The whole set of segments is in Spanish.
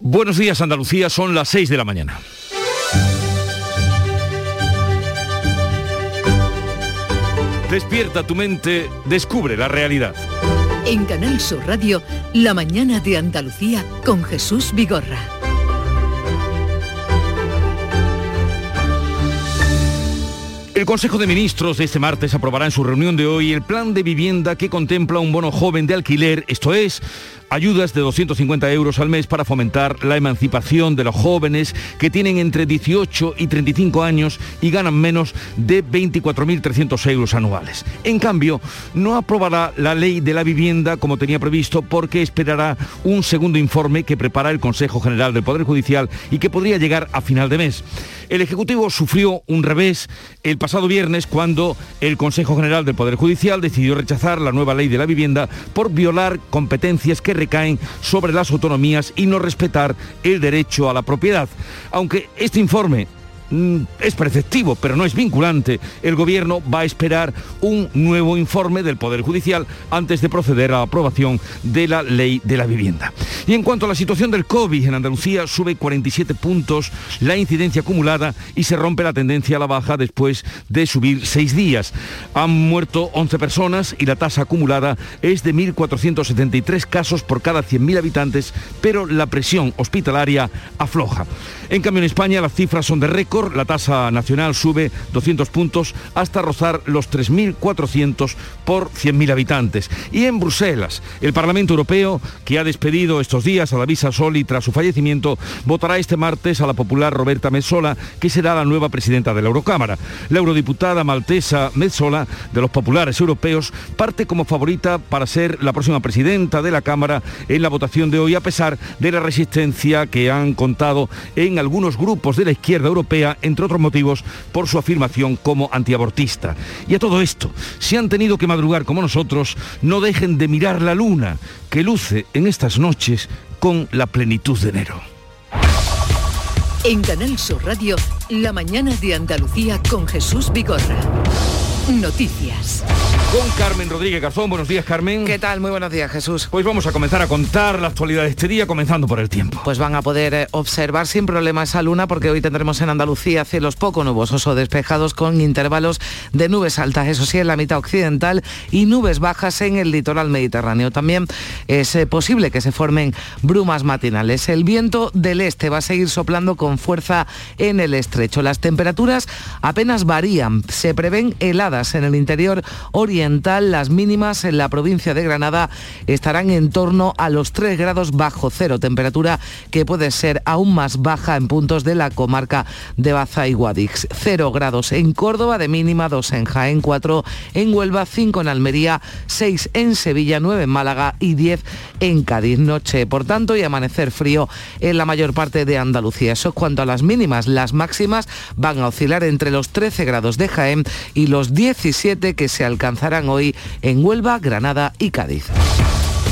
Buenos días Andalucía, son las 6 de la mañana. Despierta tu mente, descubre la realidad. En Canal Sur Radio, La mañana de Andalucía con Jesús Vigorra. El Consejo de Ministros de este martes aprobará en su reunión de hoy el plan de vivienda que contempla un bono joven de alquiler, esto es, ayudas de 250 euros al mes para fomentar la emancipación de los jóvenes que tienen entre 18 y 35 años y ganan menos de 24.300 euros anuales. En cambio, no aprobará la ley de la vivienda como tenía previsto porque esperará un segundo informe que prepara el Consejo General del Poder Judicial y que podría llegar a final de mes. El Ejecutivo sufrió un revés el pasado viernes cuando el Consejo General del Poder Judicial decidió rechazar la nueva ley de la vivienda por violar competencias que recaen sobre las autonomías y no respetar el derecho a la propiedad. Aunque este informe es preceptivo, pero no es vinculante, el Gobierno va a esperar un nuevo informe del Poder Judicial antes de proceder a la aprobación de la ley de la vivienda. Y en cuanto a la situación del COVID, en Andalucía sube 47 puntos la incidencia acumulada y se rompe la tendencia a la baja después de subir seis días. Han muerto 11 personas y la tasa acumulada es de 1.473 casos por cada 100.000 habitantes, pero la presión hospitalaria afloja. En cambio, en España las cifras son de récord. La tasa nacional sube 200 puntos hasta rozar los 3.400 por 100.000 habitantes. Y en Bruselas, el Parlamento Europeo, que ha despedido estos días a Davisa Soli tras su fallecimiento, votará este martes a la popular Roberta Metsola, que será la nueva presidenta de la Eurocámara. La eurodiputada maltesa Metsola, de los populares europeos, parte como favorita para ser la próxima presidenta de la Cámara en la votación de hoy, a pesar de la resistencia que han contado en algunos grupos de la izquierda europea, entre otros motivos, por su afirmación como antiabortista. Y a todo esto, si han tenido que madrugar como nosotros, no dejen de mirar la luna, que luce en estas noches con la plenitud de enero. En Canal Sur Radio, la mañana de Andalucía con Jesús. Noticias. Con Carmen Rodríguez Garzón. Buenos días, Carmen. ¿Qué tal? Muy buenos días, Jesús. Pues vamos a comenzar a contar la actualidad de este día, comenzando por el tiempo. Pues van a poder eh, observar sin problema esa luna porque hoy tendremos en Andalucía cielos poco nubosos o despejados con intervalos de nubes altas, eso sí, en la mitad occidental y nubes bajas en el litoral mediterráneo. También es eh, posible que se formen brumas matinales. El viento del este va a seguir soplando con fuerza en el estrecho. Las temperaturas apenas varían. Se prevén heladas en el interior oriental. Las mínimas en la provincia de Granada estarán en torno a los 3 grados bajo cero, temperatura que puede ser aún más baja en puntos de la comarca de Baza y Guadix. 0 grados en Córdoba de mínima, 2 en Jaén, 4 en Huelva, 5 en Almería, 6 en Sevilla, 9 en Málaga y 10 en Cádiz. Noche, por tanto, y amanecer frío en la mayor parte de Andalucía. Eso es cuanto a las mínimas. Las máximas van a oscilar entre los 13 grados de Jaén y los 10 17 que se alcanzarán hoy en Huelva, Granada y Cádiz.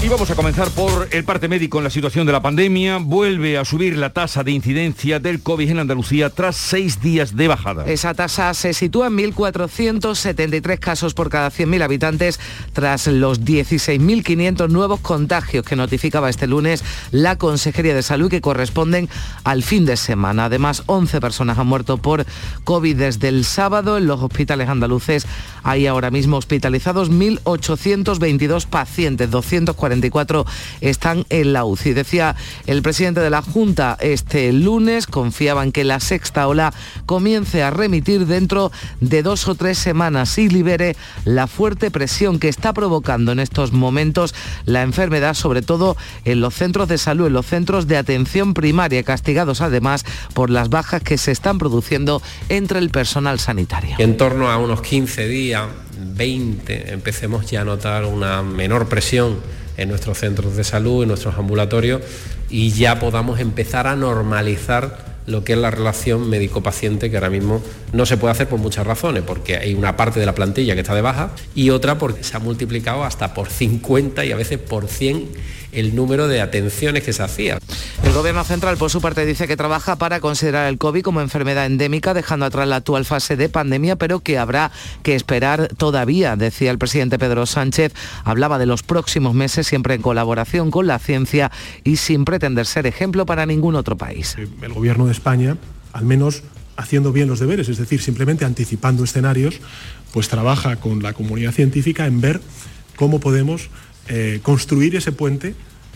Y vamos a comenzar por el parte médico en la situación de la pandemia. Vuelve a subir la tasa de incidencia del COVID en Andalucía tras seis días de bajada. Esa tasa se sitúa en 1.473 casos por cada 100.000 habitantes tras los 16.500 nuevos contagios que notificaba este lunes la Consejería de Salud que corresponden al fin de semana. Además, 11 personas han muerto por COVID desde el sábado. En los hospitales andaluces hay ahora mismo hospitalizados 1.822 pacientes, 240 44 están en la UCI. Decía el presidente de la Junta este lunes, confiaban que la sexta ola comience a remitir dentro de dos o tres semanas y libere la fuerte presión que está provocando en estos momentos la enfermedad, sobre todo en los centros de salud, en los centros de atención primaria, castigados además por las bajas que se están produciendo entre el personal sanitario. En torno a unos 15 días, 20, empecemos ya a notar una menor presión en nuestros centros de salud, en nuestros ambulatorios y ya podamos empezar a normalizar lo que es la relación médico-paciente que ahora mismo no se puede hacer por muchas razones, porque hay una parte de la plantilla que está de baja y otra porque se ha multiplicado hasta por 50 y a veces por 100 el número de atenciones que se hacía. El Gobierno central, por su parte, dice que trabaja para considerar el COVID como enfermedad endémica, dejando atrás la actual fase de pandemia, pero que habrá que esperar todavía, decía el presidente Pedro Sánchez. Hablaba de los próximos meses, siempre en colaboración con la ciencia y sin pretender ser ejemplo para ningún otro país. El Gobierno de España, al menos haciendo bien los deberes, es decir, simplemente anticipando escenarios, pues trabaja con la comunidad científica en ver cómo podemos eh, construir ese puente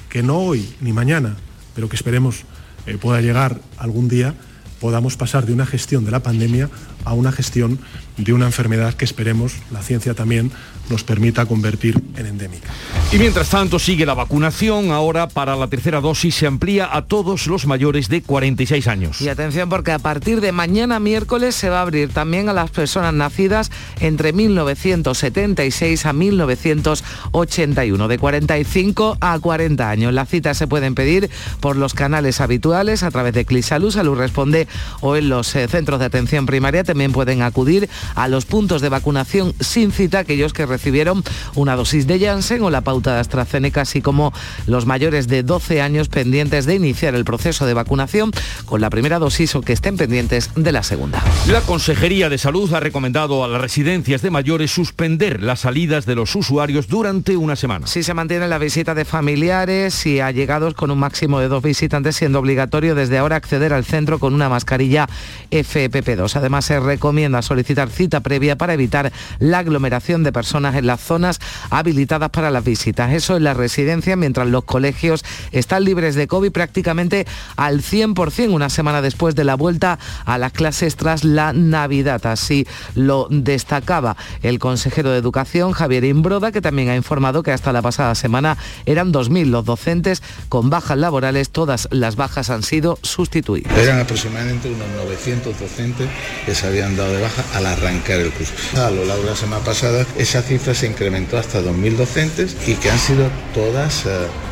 que no hoy ni mañana, pero que esperemos eh, pueda llegar algún día, podamos pasar de una gestión de la pandemia a una gestión de una enfermedad que esperemos, la ciencia también, nos permita convertir en endémica. Y mientras tanto sigue la vacunación, ahora para la tercera dosis se amplía a todos los mayores de 46 años. Y atención porque a partir de mañana miércoles se va a abrir también a las personas nacidas entre 1976 a 1981, de 45 a 40 años. Las citas se pueden pedir por los canales habituales a través de Clisalud, Salud Responde o en los eh, centros de atención primaria. También pueden acudir a los puntos de vacunación sin cita aquellos que recibieron una dosis de Janssen o la pauta de AstraZeneca, así como los mayores de 12 años pendientes de iniciar el proceso de vacunación con la primera dosis o que estén pendientes de la segunda. La Consejería de Salud ha recomendado a las residencias de mayores suspender las salidas de los usuarios durante una semana. Si se mantiene la visita de familiares y allegados con un máximo de dos visitantes, siendo obligatorio desde ahora acceder al centro con una mascarilla FPP2. Además, se recomienda solicitar cita previa para evitar la aglomeración de personas en las zonas habilitadas para las visitas. Eso en la residencia, mientras los colegios están libres de COVID prácticamente al 100%, una semana después de la vuelta a las clases tras la Navidad. Así lo destacaba el consejero de Educación, Javier Imbroda, que también ha informado que hasta la pasada semana eran 2.000 los docentes con bajas laborales. Todas las bajas han sido sustituidas. Eran aproximadamente unos 900 docentes que se habían dado de baja al arrancar el curso. A lo largo de la semana pasada esa cifra se incrementó hasta 2.000 docentes y que han sido todas uh,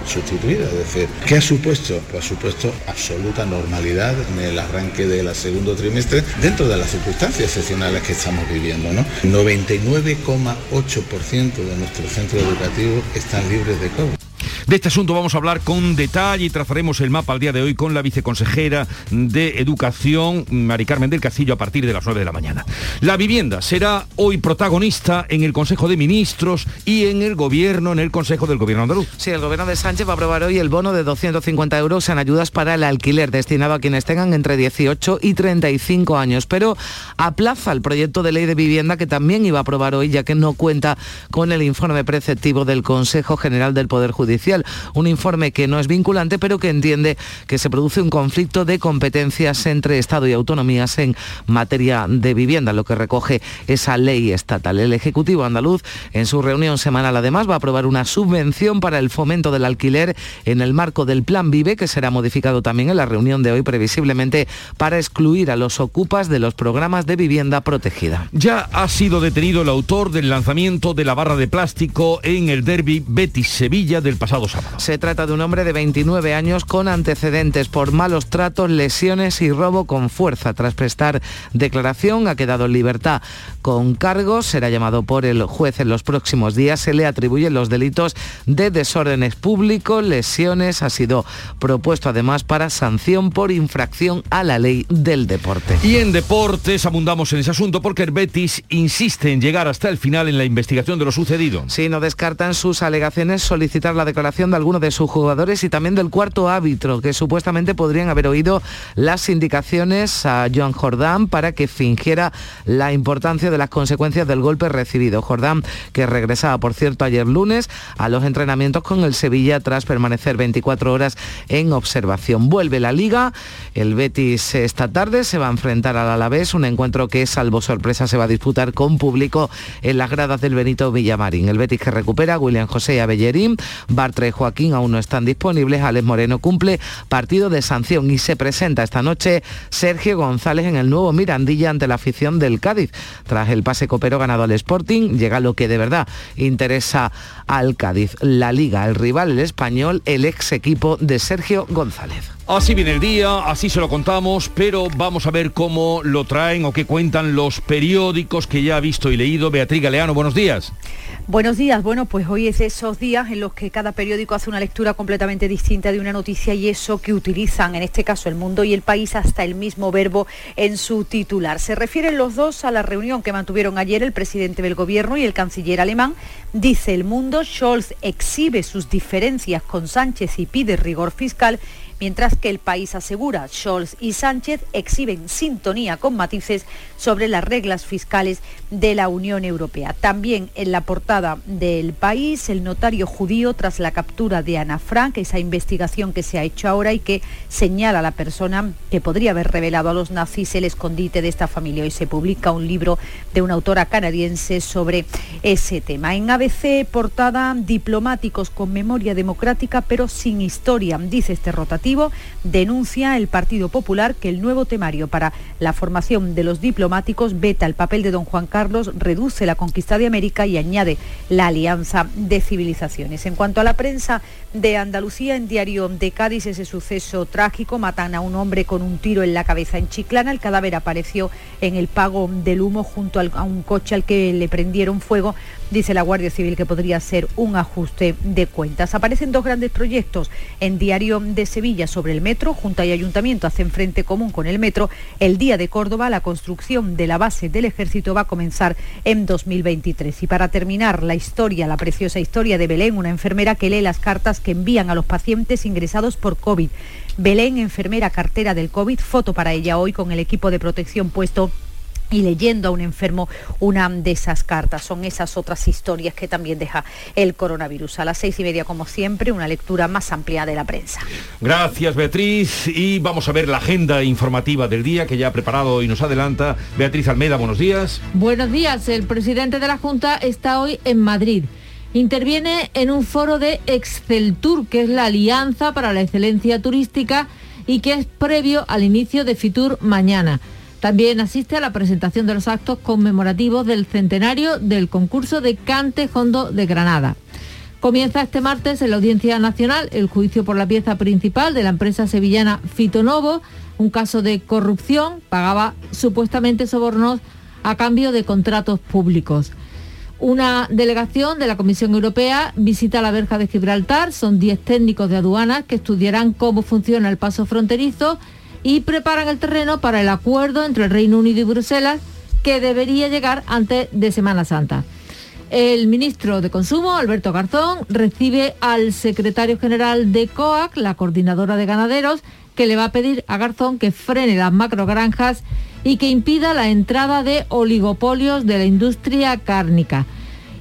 sustituidas. Es decir, ¿qué ha supuesto? Pues ha supuesto absoluta normalidad en el arranque del segundo trimestre dentro de las circunstancias excepcionales que estamos viviendo. ¿no? 99,8% de nuestros centros educativos están libres de COVID. De este asunto vamos a hablar con detalle y trazaremos el mapa al día de hoy con la viceconsejera de Educación, Mari Carmen del Castillo, a partir de las 9 de la mañana. La vivienda será hoy protagonista en el Consejo de Ministros y en el Gobierno, en el Consejo del Gobierno andaluz. Sí, el Gobierno de Sánchez va a aprobar hoy el bono de 250 euros en ayudas para el alquiler destinado a quienes tengan entre 18 y 35 años, pero aplaza el proyecto de ley de vivienda que también iba a aprobar hoy, ya que no cuenta con el informe preceptivo del Consejo General del Poder Judicial un informe que no es vinculante, pero que entiende que se produce un conflicto de competencias entre Estado y autonomías en materia de vivienda, lo que recoge esa ley estatal. El Ejecutivo andaluz, en su reunión semanal, además, va a aprobar una subvención para el fomento del alquiler en el marco del Plan Vive, que será modificado también en la reunión de hoy, previsiblemente, para excluir a los ocupas de los programas de vivienda protegida. Ya ha sido detenido el autor del lanzamiento de la barra de plástico en el derby Betis-Sevilla del pasado sábado. Se trata de un hombre de 29 años con antecedentes por malos tratos, lesiones y robo con fuerza. Tras prestar declaración, ha quedado en libertad con cargos. Será llamado por el juez en los próximos días. Se le atribuyen los delitos de desórdenes públicos, lesiones. Ha sido propuesto además para sanción por infracción a la ley del deporte. Y en deportes abundamos en ese asunto porque el Betis insiste en llegar hasta el final en la investigación de lo sucedido. Sí, no descartan sus alegaciones solicitar la declaración de algunos de sus jugadores y también del cuarto árbitro, que supuestamente podrían haber oído las indicaciones a Joan Jordán para que fingiera la importancia de las consecuencias del golpe recibido. Jordán, que regresaba, por cierto, ayer lunes a los entrenamientos con el Sevilla tras permanecer 24 horas en observación. Vuelve la liga, el Betis esta tarde se va a enfrentar al Alavés, un encuentro que, salvo sorpresa, se va a disputar con público en las gradas del Benito Villamarín. El Betis que recupera William José Abellerín, Bartra y Joaquín aún no están disponibles. Alex Moreno cumple partido de sanción y se presenta esta noche Sergio González en el nuevo Mirandilla ante la afición del Cádiz. Tras el pase copero ganado al Sporting, llega lo que de verdad interesa al Cádiz. La Liga, el rival, el español, el ex equipo de Sergio González. Así viene el día, así se lo contamos, pero vamos a ver cómo lo traen o qué cuentan los periódicos que ya ha visto y leído. Beatriz Galeano, buenos días. Buenos días. Bueno, pues hoy es de esos días en los que cada periódico hace una lectura completamente distinta de una noticia y eso que utilizan, en este caso el mundo y el país, hasta el mismo verbo en su titular. Se refieren los dos a la reunión que mantuvieron ayer el presidente del gobierno y el canciller alemán. Dice el mundo, Scholz exhibe sus diferencias con Sánchez y pide rigor fiscal mientras que el país asegura Scholz y Sánchez exhiben sintonía con matices sobre las reglas fiscales de la Unión Europea. También en la portada del país, el notario judío tras la captura de Ana Frank, esa investigación que se ha hecho ahora y que señala a la persona que podría haber revelado a los nazis el escondite de esta familia. Hoy se publica un libro de una autora canadiense sobre ese tema. En ABC, portada diplomáticos con memoria democrática pero sin historia, dice este rotativo denuncia el Partido Popular que el nuevo temario para la formación de los diplomáticos veta el papel de don Juan Carlos, reduce la conquista de América y añade la alianza de civilizaciones. En cuanto a la prensa de Andalucía, en Diario de Cádiz, ese suceso trágico, matan a un hombre con un tiro en la cabeza en Chiclana, el cadáver apareció en el pago del humo junto a un coche al que le prendieron fuego dice la Guardia Civil que podría ser un ajuste de cuentas. Aparecen dos grandes proyectos en Diario de Sevilla sobre el metro. Junta y Ayuntamiento hacen frente común con el metro. El Día de Córdoba, la construcción de la base del ejército va a comenzar en 2023. Y para terminar la historia, la preciosa historia de Belén, una enfermera que lee las cartas que envían a los pacientes ingresados por COVID. Belén, enfermera cartera del COVID, foto para ella hoy con el equipo de protección puesto y leyendo a un enfermo una de esas cartas. Son esas otras historias que también deja el coronavirus. A las seis y media, como siempre, una lectura más amplia de la prensa. Gracias, Beatriz. Y vamos a ver la agenda informativa del día que ya ha preparado y nos adelanta Beatriz Almeda. Buenos días. Buenos días. El presidente de la Junta está hoy en Madrid. Interviene en un foro de Exceltur, que es la Alianza para la Excelencia Turística y que es previo al inicio de Fitur mañana. También asiste a la presentación de los actos conmemorativos del centenario del concurso de Cante Hondo de Granada. Comienza este martes en la Audiencia Nacional el juicio por la pieza principal de la empresa sevillana Fitonovo, un caso de corrupción, pagaba supuestamente sobornos a cambio de contratos públicos. Una delegación de la Comisión Europea visita la verja de Gibraltar, son 10 técnicos de aduanas que estudiarán cómo funciona el paso fronterizo y preparan el terreno para el acuerdo entre el Reino Unido y Bruselas que debería llegar antes de Semana Santa. El ministro de Consumo, Alberto Garzón, recibe al secretario general de COAC, la coordinadora de ganaderos, que le va a pedir a Garzón que frene las macrogranjas y que impida la entrada de oligopolios de la industria cárnica.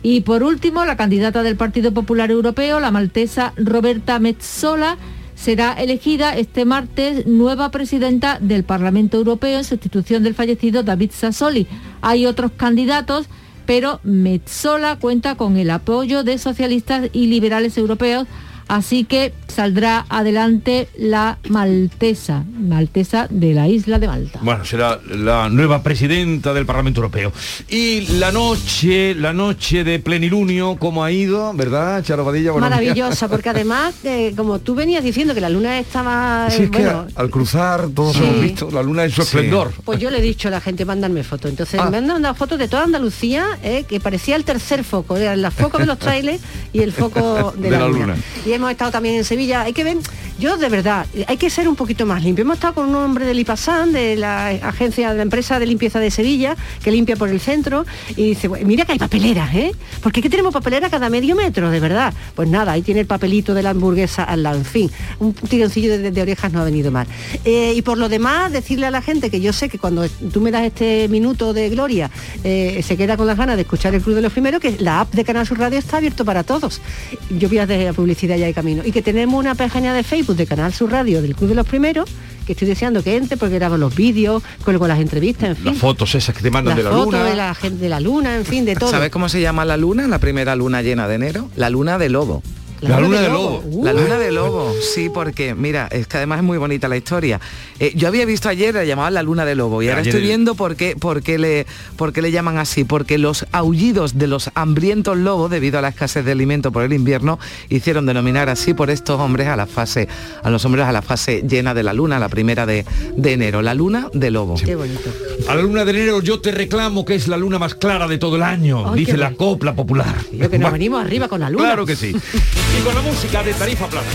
Y por último, la candidata del Partido Popular Europeo, la maltesa Roberta Metzola, será elegida este martes nueva presidenta del Parlamento Europeo en sustitución del fallecido David Sassoli. Hay otros candidatos, pero Metzola cuenta con el apoyo de socialistas y liberales europeos Así que saldrá adelante la maltesa, maltesa de la isla de Malta. Bueno, será la nueva presidenta del Parlamento Europeo. Y la noche, la noche de plenilunio, ¿cómo ha ido? ¿Verdad, Charo Maravillosa, porque además, eh, como tú venías diciendo que la luna estaba... Sí, al cruzar todos hemos visto la luna en su esplendor. Pues yo le he dicho a la gente, mándame fotos. Entonces ah. me han mandado fotos de toda Andalucía, eh, que parecía el tercer foco, el foco de los trailers y el foco de, la, luna hemos estado también en Sevilla. Hay que ver, yo de verdad, hay que ser un poquito más limpio. Hemos estado con un hombre del IPASAN, de la agencia, de la empresa de limpieza de Sevilla, que limpia por el centro, y dice, mira que hay papeleras, ¿eh? Porque qué tenemos papelera cada medio metro, de verdad. Pues nada, ahí tiene el papelito de la hamburguesa al lado. En fin, un tironcillo de, orejas no ha venido mal. Eh, y por lo demás, decirle a la gente que yo sé que cuando tú me das este minuto de gloria, eh, se queda con las ganas de escuchar el Club de los Primeros, que la app de Canal Sur Radio está abierto para todos. Yo voy a la publicidad ya camino. Y que tenemos una página de Facebook de Canal Sur Radio del Club de los Primeros, que estoy deseando que entre porque grabo los vídeos, con las entrevistas, en fin. Las fotos esas que te mandan de la luna. de la gente de la luna, en fin, de todo. ¿Sabes cómo se llama la luna? La primera luna llena de enero. La luna de lobo. La, luna, de lobo. La luna de lobo, sí, porque mira, es que además es muy bonita la historia. Eh, yo había visto ayer, la llamaban la luna de lobo, y ahora estoy viendo por qué, por, qué le, por qué le llaman así. Porque los aullidos de los hambrientos lobos, debido a la escasez de alimento por el invierno, hicieron denominar así por estos hombres a la fase, a los hombres a la fase llena de la luna, la primera de, enero. La luna de lobo. Qué bonito. A la luna de enero yo te reclamo que es la luna más clara de todo el año, dice la copla popular. Yo que nos venimos arriba con la luna. Claro que sí. y con la música de Tarifa Plana.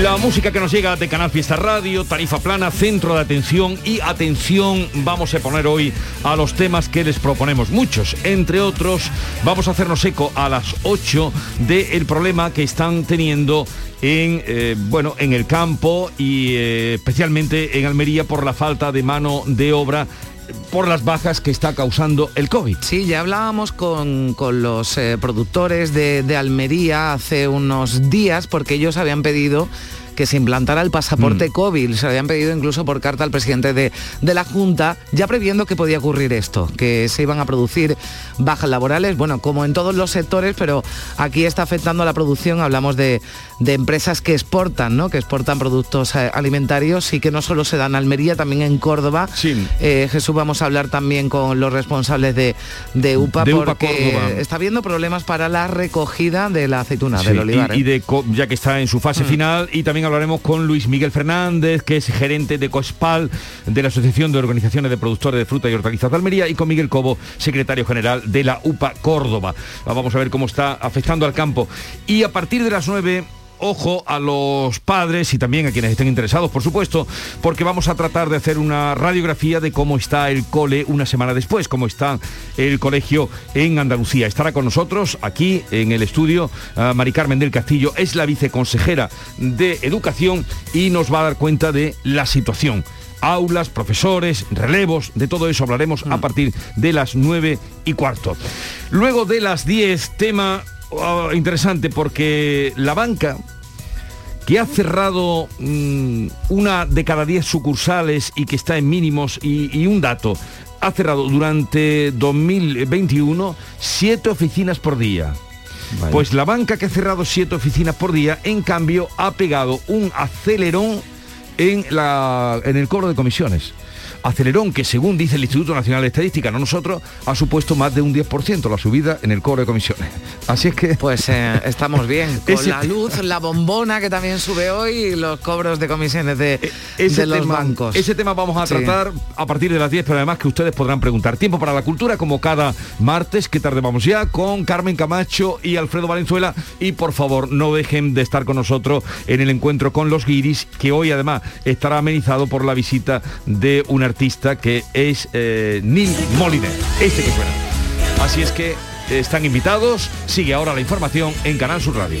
La música que nos llega de Canal Fiesta Radio, Tarifa Plana, Centro de Atención y atención vamos a poner hoy a los temas que les proponemos. Muchos, entre otros, vamos a hacernos eco a las 8 del problema que están teniendo en, eh, bueno, en el campo y eh, especialmente en Almería por la falta de mano de obra por las bajas que está causando el COVID. Sí, ya hablábamos con, los eh, productores de, de Almería hace unos días porque ellos habían pedido que se implantara el pasaporte mm. COVID. Se habían pedido incluso por carta al presidente de, de, la Junta, ya previendo que podía ocurrir esto, que se iban a producir bajas laborales, bueno, como en todos los sectores, pero aquí está afectando a la producción, hablamos de, de empresas que exportan, ¿no? que exportan productos eh, alimentarios y que no solo se dan en Almería, también en Córdoba. Sí. Eh, Jesús, vamos a hablar también con los responsables de, de UPA, porque está habiendo problemas para la recogida de la aceituna, del olivar. Y, y, de, ya que está en su fase mm. final, y también hablaremos con Luis Miguel Fernández, que es gerente de COSPAL, de la Asociación de Organizaciones de Productores de Fruta y Hortalizas de Almería, y con Miguel Cobo, secretario general de la UPA Córdoba. Vamos a ver cómo está afectando al campo. Y a partir de las 9 ojo a los padres y también a quienes estén interesados, por supuesto, porque vamos a tratar de hacer una radiografía de cómo está el cole una semana después, cómo está el colegio en Andalucía. Estará con nosotros aquí en el estudio uh, Mari Carmen del Castillo, es la viceconsejera de Educación y nos va a dar cuenta de la situación aulas, profesores, relevos, de todo eso hablaremos a mm. partir de las 9 y cuarto. Luego de las 10, tema oh, interesante porque la banca que ha cerrado mm, una de cada 10 sucursales y que está en mínimos y, un dato, ha cerrado durante 2021 siete oficinas por día. Pues la banca que ha cerrado siete oficinas por día, en cambio, ha pegado un acelerón en, la, en el cobro de comisiones acelerón que según dice el Instituto Nacional de Estadística, no nosotros, ha supuesto más de un 10% la subida en el cobro de comisiones. Así es que... Pues eh, estamos bien. Con la luz, la bombona que también sube hoy y los cobros de comisiones de, e-, los bancos. Ese tema vamos a tratar a partir de las 10, pero además que ustedes podrán preguntar. Tiempo para la cultura como cada martes, que tarde vamos ya, con Carmen Camacho y Alfredo Valenzuela. Y por favor, no dejen de estar con nosotros en el encuentro con los guiris, que hoy además estará amenizado por la visita de una artista que es eh, Neil Moliner, este que suena. Así es que están invitados, sigue ahora la información en Canal Sur Radio.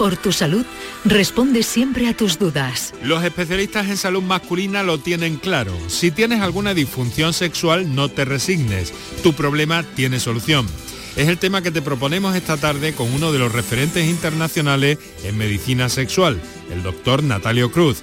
por tu salud, responde siempre a tus dudas. Los especialistas en salud masculina lo tienen claro. Si tienes alguna disfunción sexual, no te resignes. Tu problema tiene solución. Es el tema que te proponemos esta tarde con uno de los referentes internacionales en medicina sexual, el doctor Natalio Cruz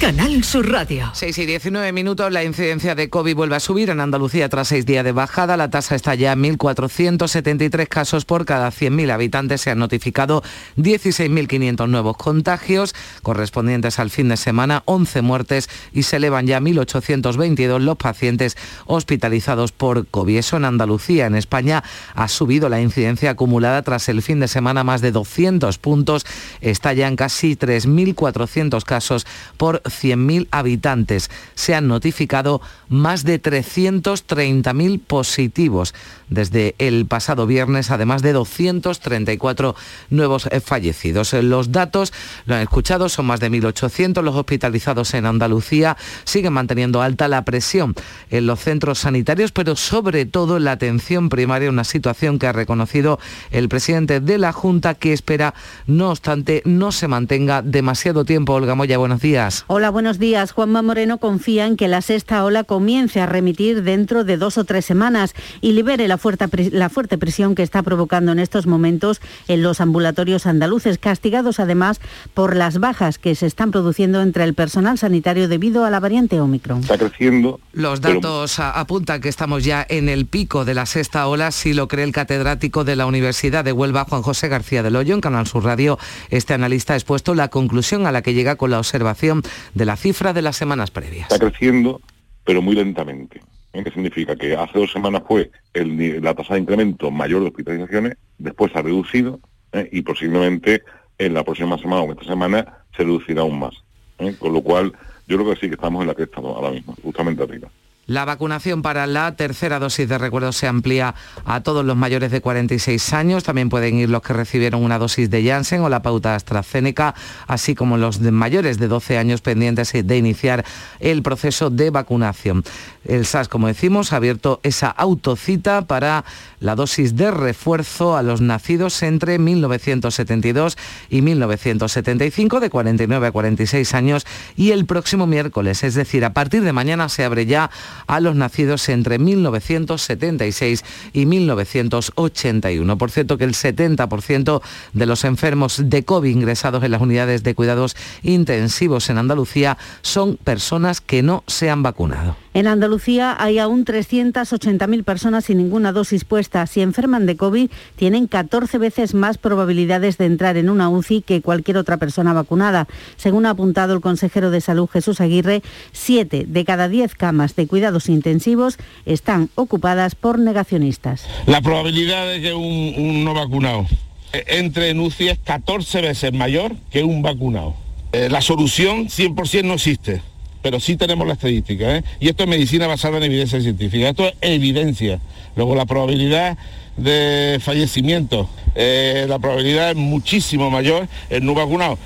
Canal Sur Radio. 6 y 19 minutos, la incidencia de COVID vuelve a subir en Andalucía tras seis días de bajada. La tasa está ya en 1.473 casos por cada 100.000 habitantes. Se han notificado 16.500 nuevos contagios correspondientes al fin de semana, 11 muertes y se elevan ya 1.822 los pacientes hospitalizados por COVID. Eso en Andalucía. En España ha subido la incidencia acumulada tras el fin de semana más de 200 puntos. Está ya en casi 3.400 casos por 100.000 habitantes. Se han notificado más de 330.000 positivos desde el pasado viernes, además de 234 nuevos eh, fallecidos. Los datos, lo han escuchado, son más de 1.800 los hospitalizados en Andalucía. Siguen manteniendo alta la presión en los centros sanitarios, pero sobre todo en la atención primaria, una situación que ha reconocido el presidente de la Junta que espera, no obstante, no se mantenga demasiado tiempo. Olga Moya, buenos días. Buenos días. Juanma Moreno confía en que la sexta ola comience a remitir dentro de dos o tres semanas y libere la fuerte, la fuerte presión que está provocando en estos momentos en los ambulatorios andaluces, castigados además por las bajas que se están produciendo entre el personal sanitario debido a la variante Omicron. Está creciendo. Los datos apuntan que estamos ya en el pico de la sexta ola, si lo cree el catedrático de la Universidad de Huelva, Juan José García del Hoyo, en Canal Sur Radio. Este analista ha expuesto la conclusión a la que llega con la observación de la cifra de las semanas previas. Está creciendo, pero muy lentamente. ¿eh? ¿Qué significa? Que hace dos semanas fue la tasa de incremento mayor de hospitalizaciones, después ha reducido ¿eh? y posiblemente en la próxima semana o esta semana se reducirá aún más. ¿eh? Con lo cual, yo creo que sí que estamos en la estamos ahora mismo, justamente arriba. La vacunación para la tercera dosis de recuerdo se amplía a todos los mayores de 46 años. También pueden ir los que recibieron una dosis de Janssen o la pauta AstraZeneca, así como los mayores de 12 años pendientes de iniciar el proceso de vacunación. El SAS, como decimos, ha abierto esa autocita para la dosis de refuerzo a los nacidos entre 1972 y 1975, de 49 a 46 años, y el próximo miércoles, es decir, a partir de mañana se abre ya a los nacidos entre 1976 y 1981. Por cierto que el 70% de los enfermos de COVID ingresados en las unidades de cuidados intensivos en Andalucía son personas que no se han vacunado. En Andalucía hay aún 380.000 personas sin ninguna dosis puesta. Si enferman de COVID, tienen 14 veces más probabilidades de entrar en una UCI que cualquier otra persona vacunada. Según ha apuntado el consejero de Salud Jesús Aguirre, 7 de cada 10 camas de cuidados intensivos están ocupadas por negacionistas. La probabilidad de que un, no vacunado entre en UCI es 14 veces mayor que un vacunado. Eh, la solución 100% no existe pero sí tenemos la estadística. ¿eh? Y esto es medicina basada en evidencia científica. Esto es evidencia. Luego la probabilidad de fallecimiento, eh, la probabilidad es muchísimo mayor en no vacunado.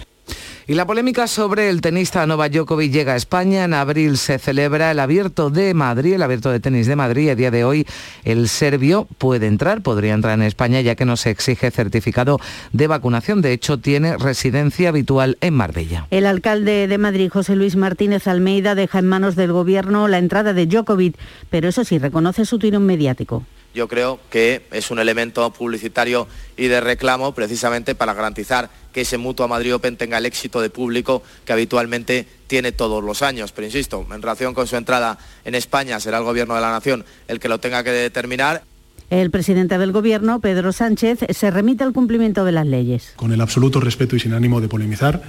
Y la polémica sobre el tenista Novak Djokovic llega a España. En abril se celebra el Abierto de Madrid, el Abierto de Tenis de Madrid. A día de hoy el serbio puede entrar, podría entrar en España ya que no se exige certificado de vacunación. De hecho, tiene residencia habitual en Marbella. El alcalde de Madrid, José Luis Martínez Almeida, deja en manos del gobierno la entrada de Djokovic, pero eso sí, reconoce su tiro mediático yo creo que es un elemento publicitario y de reclamo precisamente para garantizar que ese Mutua Madrid Open tenga el éxito de público que habitualmente tiene todos los años. Pero insisto, en relación con su entrada en España será el Gobierno de la Nación el que lo tenga que determinar. El presidente del Gobierno, Pedro Sánchez, se remite al cumplimiento de las leyes. Con el absoluto respeto y sin ánimo de polemizar,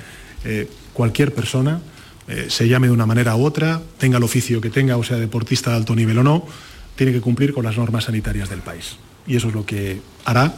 eh, cualquier persona, eh, se llame de una manera u otra, tenga el oficio que tenga, o sea deportista de alto nivel o no, tiene que cumplir con las normas sanitarias del país. Y eso es lo que hará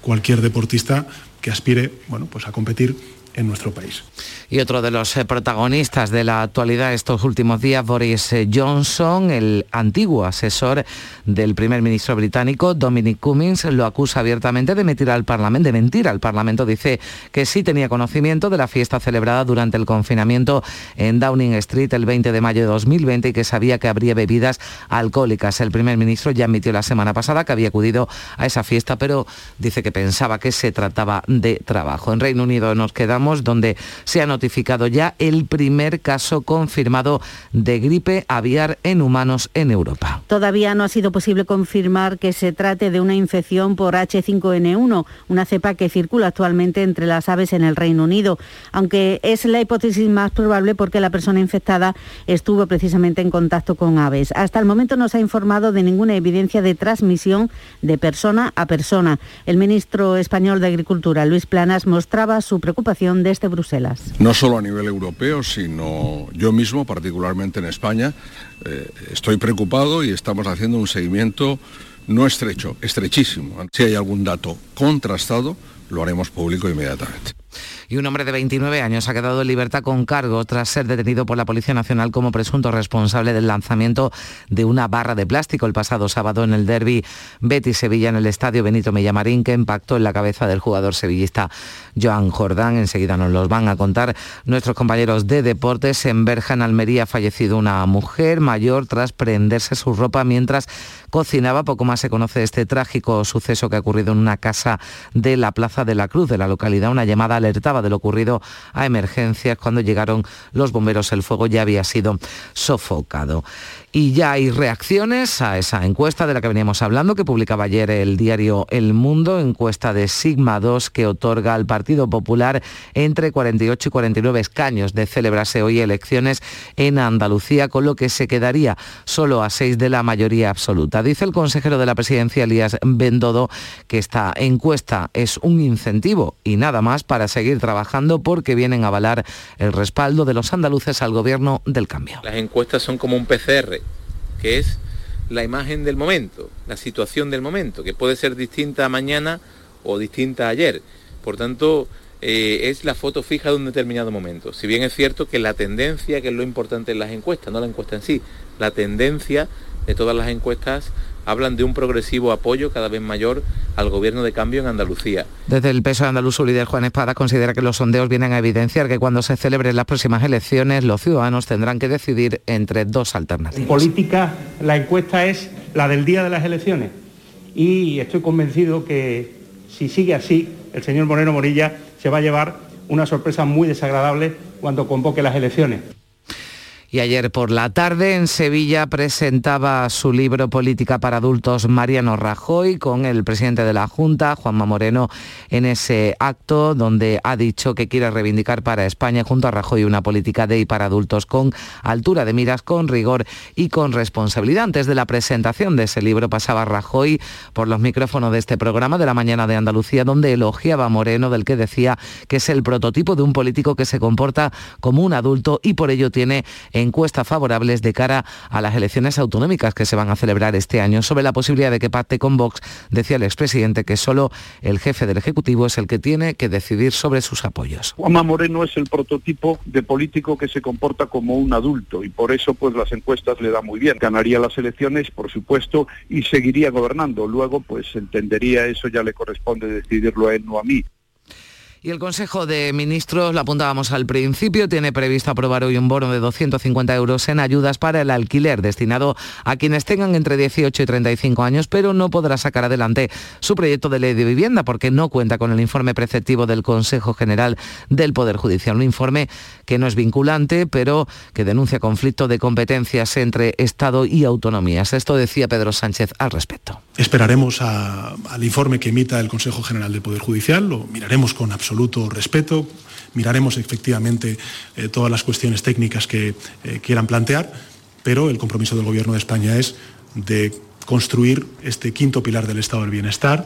cualquier deportista que aspire bueno, pues a competir en nuestro país. Y otro de los eh, protagonistas de la actualidad estos últimos días, Boris eh, Johnson, el antiguo asesor del primer ministro británico, Dominic Cummings, lo acusa abiertamente de mentir al Parlamento, de mentir al Parlamento. Dice que sí tenía conocimiento de la fiesta celebrada durante el confinamiento en Downing Street el 20 de mayo de 2020 y que sabía que habría bebidas alcohólicas. El primer ministro ya admitió la semana pasada que había acudido a esa fiesta, pero dice que pensaba que se trataba de trabajo. En Reino Unido nos donde se ha notificado ya el primer caso confirmado de gripe aviar en humanos en Europa. Todavía no ha sido posible confirmar que se trate de una infección por H5N1, una cepa que circula actualmente entre las aves en el Reino Unido, aunque es la hipótesis más probable porque la persona infectada estuvo precisamente en contacto con aves. Hasta el momento no se ha informado de ninguna evidencia de transmisión de persona a persona. El ministro español de Agricultura, Luis Planas, mostraba su preocupación desde Bruselas. No solo a nivel europeo, sino yo mismo, particularmente en España, eh, estoy preocupado y estamos haciendo un seguimiento no estrecho, estrechísimo. Si hay algún dato contrastado, lo haremos público inmediatamente y un hombre de 29 años ha quedado en libertad con cargo tras ser detenido por la Policía Nacional como presunto responsable del lanzamiento de una barra de plástico el pasado sábado en el derby Betis-Sevilla en el estadio Benito Mellamarín que impactó en la cabeza del jugador sevillista Joan Jordán. Enseguida nos los van a contar nuestros compañeros de deportes. En Berja, en Almería, ha fallecido una mujer mayor tras prenderse su ropa mientras cocinaba. Poco más se conoce este trágico suceso que ha ocurrido en una casa de la Plaza de la Cruz de la localidad. Una llamada alertaba de lo ocurrido a emergencias. Cuando llegaron los bomberos, el fuego ya había sido sofocado. Y ya hay reacciones a esa encuesta de la que veníamos hablando, que publicaba ayer el diario El Mundo, encuesta de Sigma 2 que otorga al Partido Popular entre 48 y 49 escaños de celebrarse hoy elecciones en Andalucía, con lo que se quedaría solo a seis de la mayoría absoluta. Dice el consejero de la presidencia, Elías Bendodo, que esta encuesta es un incentivo y nada más para seguir trabajando porque vienen a avalar el respaldo de los andaluces al gobierno del cambio. Las encuestas son como un PCR que es la imagen del momento, la situación del momento, que puede ser distinta mañana o distinta ayer. Por tanto, eh, es la foto fija de un determinado momento. Si bien es cierto que la tendencia, que es lo importante en las encuestas, no la encuesta en sí, la tendencia de todas las encuestas hablan de un progresivo apoyo cada vez mayor al gobierno de cambio en Andalucía. Desde el peso de andaluz, su líder Juan Espada considera que los sondeos vienen a evidenciar que cuando se celebren las próximas elecciones, los ciudadanos tendrán que decidir entre dos alternativas. En política, la encuesta es la del día de las elecciones y estoy convencido que si sigue así, el señor Moreno Morilla se va a llevar una sorpresa muy desagradable cuando convoque las elecciones. Y ayer por la tarde en Sevilla presentaba su libro Política para Adultos Mariano Rajoy con el presidente de la Junta, Juanma Moreno, en ese acto donde ha dicho que quiere reivindicar para España junto a Rajoy una política de y para adultos con altura de miras, con rigor y con responsabilidad. Antes de la presentación de ese libro pasaba Rajoy por los micrófonos de este programa de la mañana de Andalucía donde elogiaba a Moreno del que decía que es el prototipo de un político que se comporta como un adulto y por ello tiene encuestas favorables de cara a las elecciones autonómicas que se van a celebrar este año. Sobre la posibilidad de que pacte con Vox, decía el expresidente que solo el jefe del Ejecutivo es el que tiene que decidir sobre sus apoyos. Juanma Moreno es el prototipo de político que se comporta como un adulto y por eso pues las encuestas le da muy bien. Ganaría las elecciones, por supuesto, y seguiría gobernando. Luego pues entendería eso ya le corresponde decidirlo a él, no a mí. Y el Consejo de Ministros, lo apuntábamos al principio, tiene previsto aprobar hoy un bono de 250 euros en ayudas para el alquiler destinado a quienes tengan entre 18 y 35 años, pero no podrá sacar adelante su proyecto de ley de vivienda porque no cuenta con el informe preceptivo del Consejo General del Poder Judicial. Un informe que no es vinculante, pero que denuncia conflicto de competencias entre Estado y autonomías. Esto decía Pedro Sánchez al respecto. Esperaremos al informe que emita el Consejo General del Poder Judicial, lo miraremos con absoluto respeto, miraremos efectivamente eh, todas las cuestiones técnicas que eh, quieran plantear, pero el compromiso del Gobierno de España es de construir este quinto pilar del Estado del Bienestar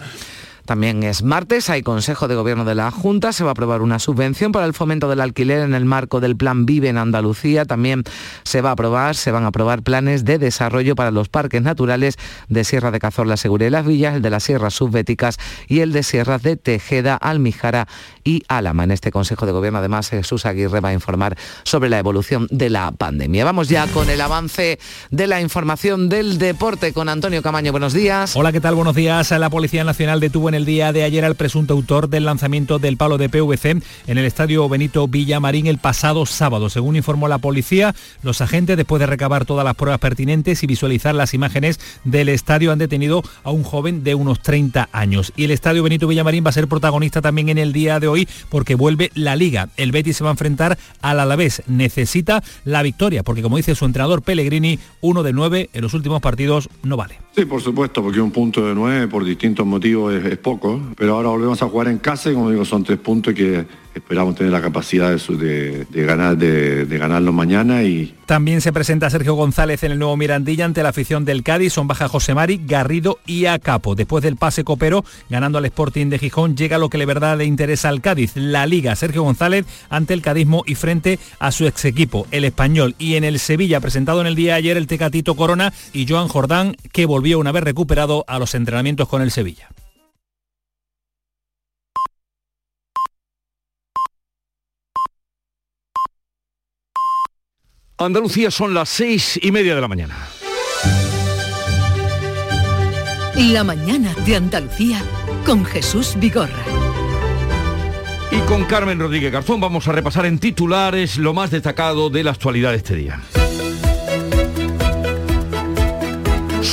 También es martes, hay Consejo de Gobierno de la Junta, se va a aprobar una subvención para el fomento del alquiler en el marco del Plan Vive en Andalucía. También se va a aprobar, se van a aprobar planes de desarrollo para los parques naturales de Sierra de Cazorla, Segura y Las Villas, el de las Sierras Subbéticas y el de Sierras de Tejeda, Almijara y Álama. En este Consejo de Gobierno, además, Jesús Aguirre va a informar sobre la evolución de la pandemia. Vamos ya con el avance de la información del deporte con Antonio Camaño. Buenos días. Hola, ¿qué tal? Buenos días. La Policía Nacional detuvo en el día de ayer al presunto autor del lanzamiento del palo de PVC en el estadio Benito Villamarín el pasado sábado. Según informó la policía, los agentes, después de recabar todas las pruebas pertinentes y visualizar las imágenes del estadio, han detenido a un joven de unos 30 años. Y el estadio Benito Villamarín va a ser protagonista también en el día de hoy porque vuelve la liga. El Betis se va a enfrentar al Alavés. Necesita la victoria porque, como dice su entrenador Pellegrini, uno de nueve en los últimos partidos no vale. Sí, por supuesto, porque un punto de nueve por distintos motivos es, poco, pero ahora volvemos a jugar en casa y como digo, son tres puntos que esperamos tener la capacidad de, ganar de ganarlo mañana y También se presenta Sergio González en el nuevo Mirandilla ante la afición del Cádiz. Son baja José Mari, Garrido y Acapo. Después del pase copero, ganando al Sporting de Gijón, llega lo que de verdad le interesa al Cádiz, la Liga. Sergio González ante el cadismo y frente a su ex equipo, el Español. Y en el Sevilla, presentado en el día de ayer el Tecatito Corona y Joan Jordán, que volvió una vez recuperado a los entrenamientos con el Sevilla. Andalucía son las seis y media de la mañana. La mañana de Andalucía con Jesús Vigorra. Y con Carmen Rodríguez Garzón vamos a repasar en titulares lo más destacado de la actualidad de este día.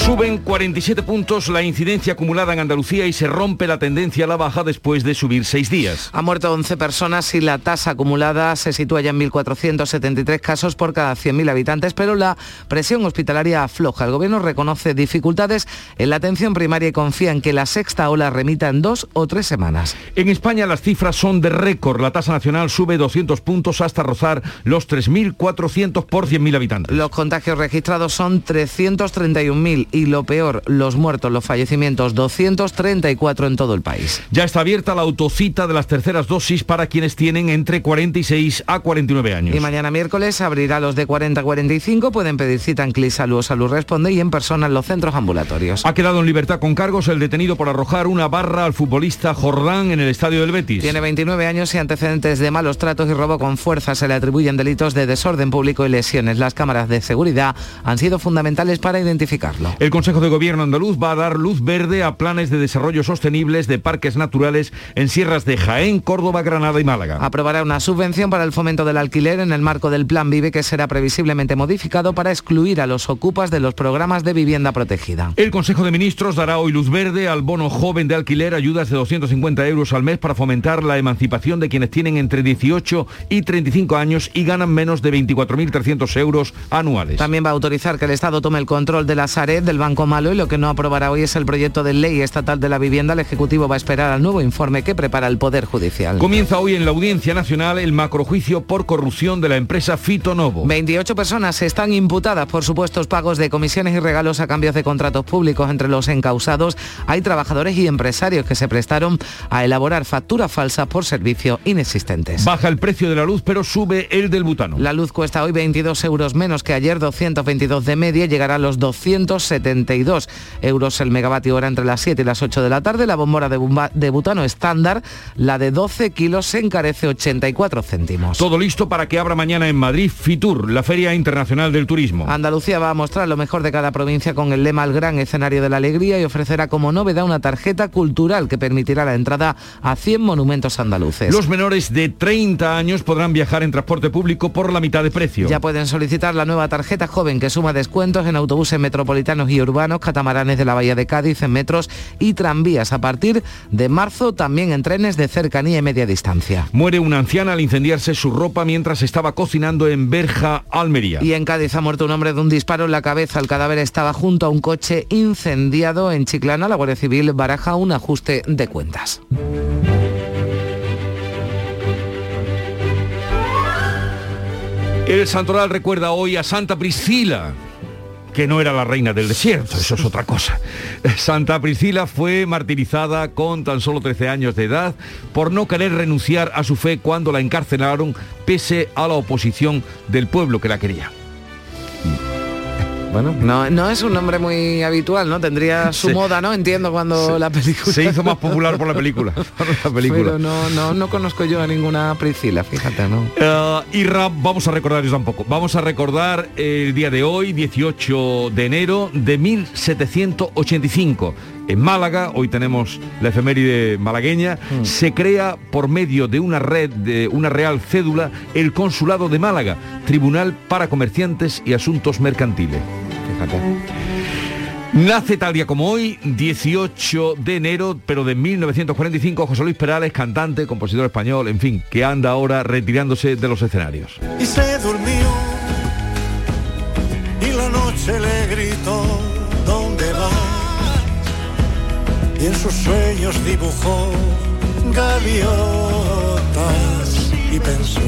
Suben 47 puntos la incidencia acumulada en Andalucía y se rompe la tendencia a la baja después de subir seis días. Ha muerto 11 personas y la tasa acumulada se sitúa ya en 1.473 casos por cada 100.000 habitantes, pero la presión hospitalaria afloja. El gobierno reconoce dificultades en la atención primaria y confía en que la sexta ola remita en dos o tres semanas. En España las cifras son de récord. La tasa nacional sube 200 puntos hasta rozar los 3.400 por 100.000 habitantes. Los contagios registrados son 331.000 y lo peor, los muertos, los fallecimientos, 234 en todo el país. Ya está abierta la autocita de las terceras dosis para quienes tienen entre 46 a 49 años. Y mañana miércoles abrirá los de 40 a 45, pueden pedir cita en Clis Salud o Salud Responde y en persona en los centros ambulatorios. Ha quedado en libertad con cargos el detenido por arrojar una barra al futbolista Jordán en el estadio del Betis. Tiene 29 años y antecedentes de malos tratos y robo con fuerza. Se le atribuyen delitos de desorden público y lesiones. Las cámaras de seguridad han sido fundamentales para identificarlo. El Consejo de Gobierno andaluz va a dar luz verde a planes de desarrollo sostenibles de parques naturales en sierras de Jaén, Córdoba, Granada y Málaga. Aprobará una subvención para el fomento del alquiler en el marco del Plan Vive que será previsiblemente modificado para excluir a los ocupas de los programas de vivienda protegida. El Consejo de Ministros dará hoy luz verde al bono joven de alquiler, ayudas de 250 euros al mes para fomentar la emancipación de quienes tienen entre 18 y 35 años y ganan menos de 24.300 euros anuales. También va a autorizar que el Estado tome el control de la Sareb del Banco Malo y lo que no aprobará hoy es el proyecto de ley estatal de la vivienda. El Ejecutivo va a esperar al nuevo informe que prepara el Poder Judicial. Comienza hoy en la Audiencia Nacional el macrojuicio por corrupción de la empresa Fitonovo. 28 personas están imputadas por supuestos pagos de comisiones y regalos a cambios de contratos públicos. Entre los encausados hay trabajadores y empresarios que se prestaron a elaborar facturas falsas por servicios inexistentes. Baja el precio de la luz, pero sube el del butano. La luz cuesta hoy 22 euros menos que ayer, 222 de media, llegará a los 272 euros el megavatio hora entre las 7 y las 8 de la tarde. La bombora de, bumba- de butano estándar, la de 12 kilos, se encarece 84 céntimos. Todo listo para que abra mañana en Madrid Fitur, la Feria Internacional del Turismo. Andalucía va a mostrar lo mejor de cada provincia con el lema El gran escenario de la alegría y ofrecerá como novedad una tarjeta cultural que permitirá la entrada a 100 monumentos andaluces. Los menores de 30 años podrán viajar en transporte público por la mitad de precio. Ya pueden solicitar la nueva tarjeta joven que suma descuentos en autobuses metropolitanos y urbanos, catamaranes de la Bahía de Cádiz, en metros y tranvías a partir de marzo también en trenes de cercanía y media distancia. Muere una anciana al incendiarse su ropa mientras estaba cocinando en Berja, Almería. Y en Cádiz ha muerto un hombre de un disparo en la cabeza. El cadáver estaba junto a un coche incendiado en Chiclana. La Guardia Civil baraja un ajuste de cuentas. El santoral recuerda hoy a Santa Priscila. Que no era la reina del desierto, eso es otra cosa. Santa Priscila fue martirizada con tan solo 13 años de edad por no querer renunciar a su fe cuando la encarcelaron pese a la oposición del pueblo que la quería. Bueno, no, no es un nombre muy habitual, ¿no? Tendría su Sí. moda, ¿no? Entiendo cuando la película... Se hizo más popular por la película. por la película. Pero no, no, no conozco yo a ninguna Priscila, fíjate, ¿no? Eh, y Rap, vamos a recordar eso tampoco. Vamos a recordar el día de hoy, 18 de enero de 1785. En Málaga, hoy tenemos la efeméride malagueña, se crea por medio de una red, de una real cédula, el Consulado de Málaga, Tribunal para Comerciantes y Asuntos Mercantiles. Nace tal día como hoy, 18 de enero, pero de 1945, José Luis Perales, cantante, compositor español, en fin, que anda ahora retirándose de los escenarios. y se durmió y la noche le gritó ¿dónde vas? y en sus sueños dibujó gaviotas y pensó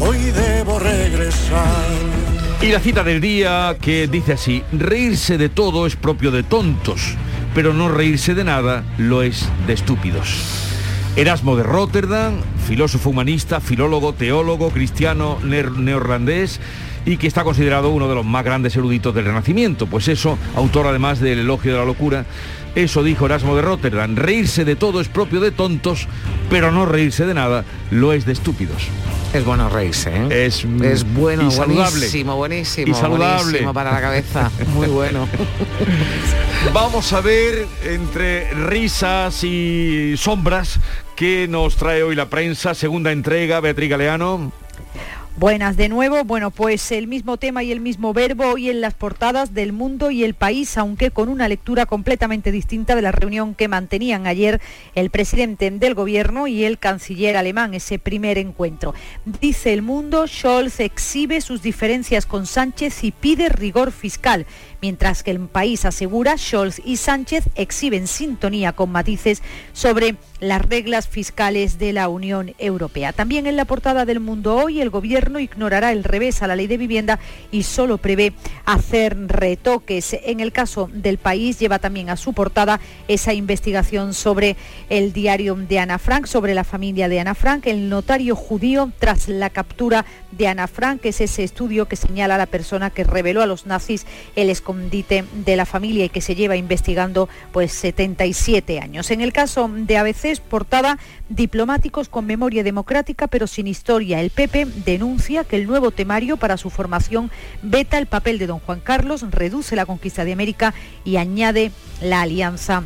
hoy debo regresar Y la cita del día que dice así, reírse de todo es propio de tontos, pero no reírse de nada lo es de estúpidos. Erasmo de Rotterdam, filósofo humanista, filólogo, teólogo, cristiano neerlandés y que está considerado uno de los más grandes eruditos del Renacimiento. Pues eso, autor además del elogio de la locura, eso dijo Erasmo de Rotterdam, reírse de todo es propio de tontos, pero no reírse de nada lo es de estúpidos. Es bueno reírse, ¿eh? Es, Es bueno, y saludable. buenísimo, buenísimo. Y saludable. buenísimo para la cabeza. Muy bueno. Vamos a ver entre risas y sombras qué nos trae hoy la prensa. Segunda entrega, Beatriz Galeano. Buenas de nuevo. Bueno, pues el mismo tema y el mismo verbo hoy en las portadas del mundo y el país, aunque con una lectura completamente distinta de la reunión que mantenían ayer el presidente del gobierno y el canciller alemán, ese primer encuentro. Dice el mundo, Scholz exhibe sus diferencias con Sánchez y pide rigor fiscal. Mientras que el país asegura, Scholz y Sánchez exhiben sintonía con matices sobre las reglas fiscales de la Unión Europea. También en la portada del Mundo Hoy, el Gobierno ignorará el revés a la ley de vivienda y solo prevé hacer retoques. En el caso del país, lleva también a su portada esa investigación sobre el diario de Ana Frank, sobre la familia de Ana Frank, el notario judío tras la captura de Ana Frank, que es ese estudio que señala a la persona que reveló a los nazis el escondite de la familia y que se lleva investigando pues 77 años. En el caso de ABC, portada diplomáticos con memoria democrática pero sin historia. El PP denuncia que el nuevo temario para su formación veta el papel de don Juan Carlos, reduce la conquista de América y añade la alianza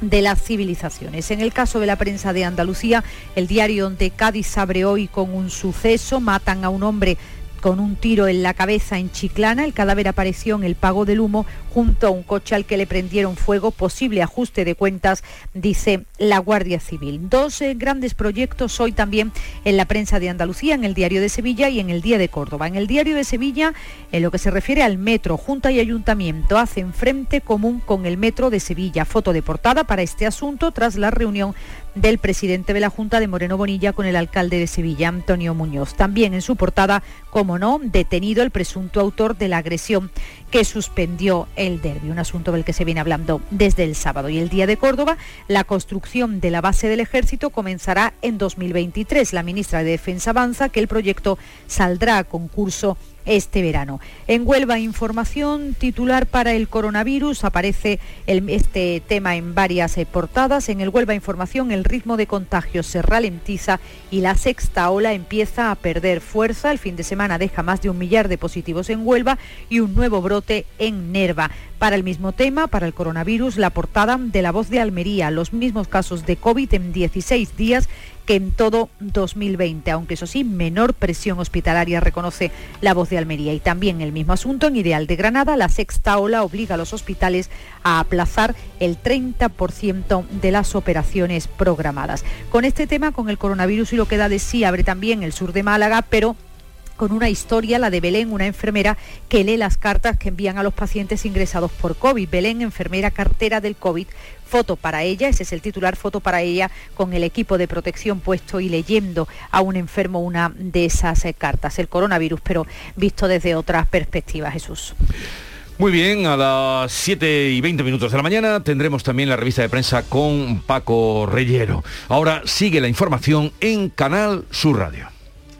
de las civilizaciones. En el caso de la prensa de Andalucía, el diario de Cádiz abre hoy con un suceso, matan a un hombre con un tiro en la cabeza en Chiclana. El cadáver apareció en el pago del humo junto a un coche al que le prendieron fuego. Posible ajuste de cuentas, dice la Guardia Civil. Dos eh, grandes proyectos hoy también en la prensa de Andalucía, en el Diario de Sevilla y en el Día de Córdoba. En el Diario de Sevilla, en lo que se refiere al metro, Junta y Ayuntamiento hacen frente común con el metro de Sevilla. Foto de portada para este asunto tras la reunión del presidente de la Junta de Moreno Bonilla con el alcalde de Sevilla, Antonio Muñoz. También en su portada, como no, detenido el presunto autor de la agresión que suspendió el derbi, un asunto del que se viene hablando desde el sábado. Y el día de Córdoba, la construcción de la base del ejército comenzará en 2023. La ministra de Defensa avanza que el proyecto saldrá a concurso este verano. En Huelva, información titular para el coronavirus. Aparece este tema en varias eh, portadas. En el Huelva Información, el ritmo de contagio se ralentiza y la sexta ola empieza a perder fuerza. El fin de semana deja más de un millar de positivos en Huelva y un nuevo brote en Nerva. Para el mismo tema, para el coronavirus, la portada de la voz de Almería. Los mismos casos de COVID en 16 días que en todo 2020, aunque eso sí, menor presión hospitalaria, reconoce la voz de Almería. Y también el mismo asunto en Ideal de Granada, la sexta ola obliga a los hospitales a aplazar el 30% de las operaciones programadas. Con este tema, con el coronavirus y lo que da de sí, abre también el sur de Málaga, pero con una historia, la de Belén, una enfermera que lee las cartas que envían a los pacientes ingresados por COVID. Belén, enfermera cartera del COVID, foto para ella, ese es el titular, foto para ella con el equipo de protección puesto y leyendo a un enfermo una de esas eh, cartas, el coronavirus, pero visto desde otras perspectivas, Jesús. Muy bien, a las 7 y 20 minutos de la mañana tendremos también la revista de prensa con Paco Reyero. Ahora sigue la información en Canal Sur Radio.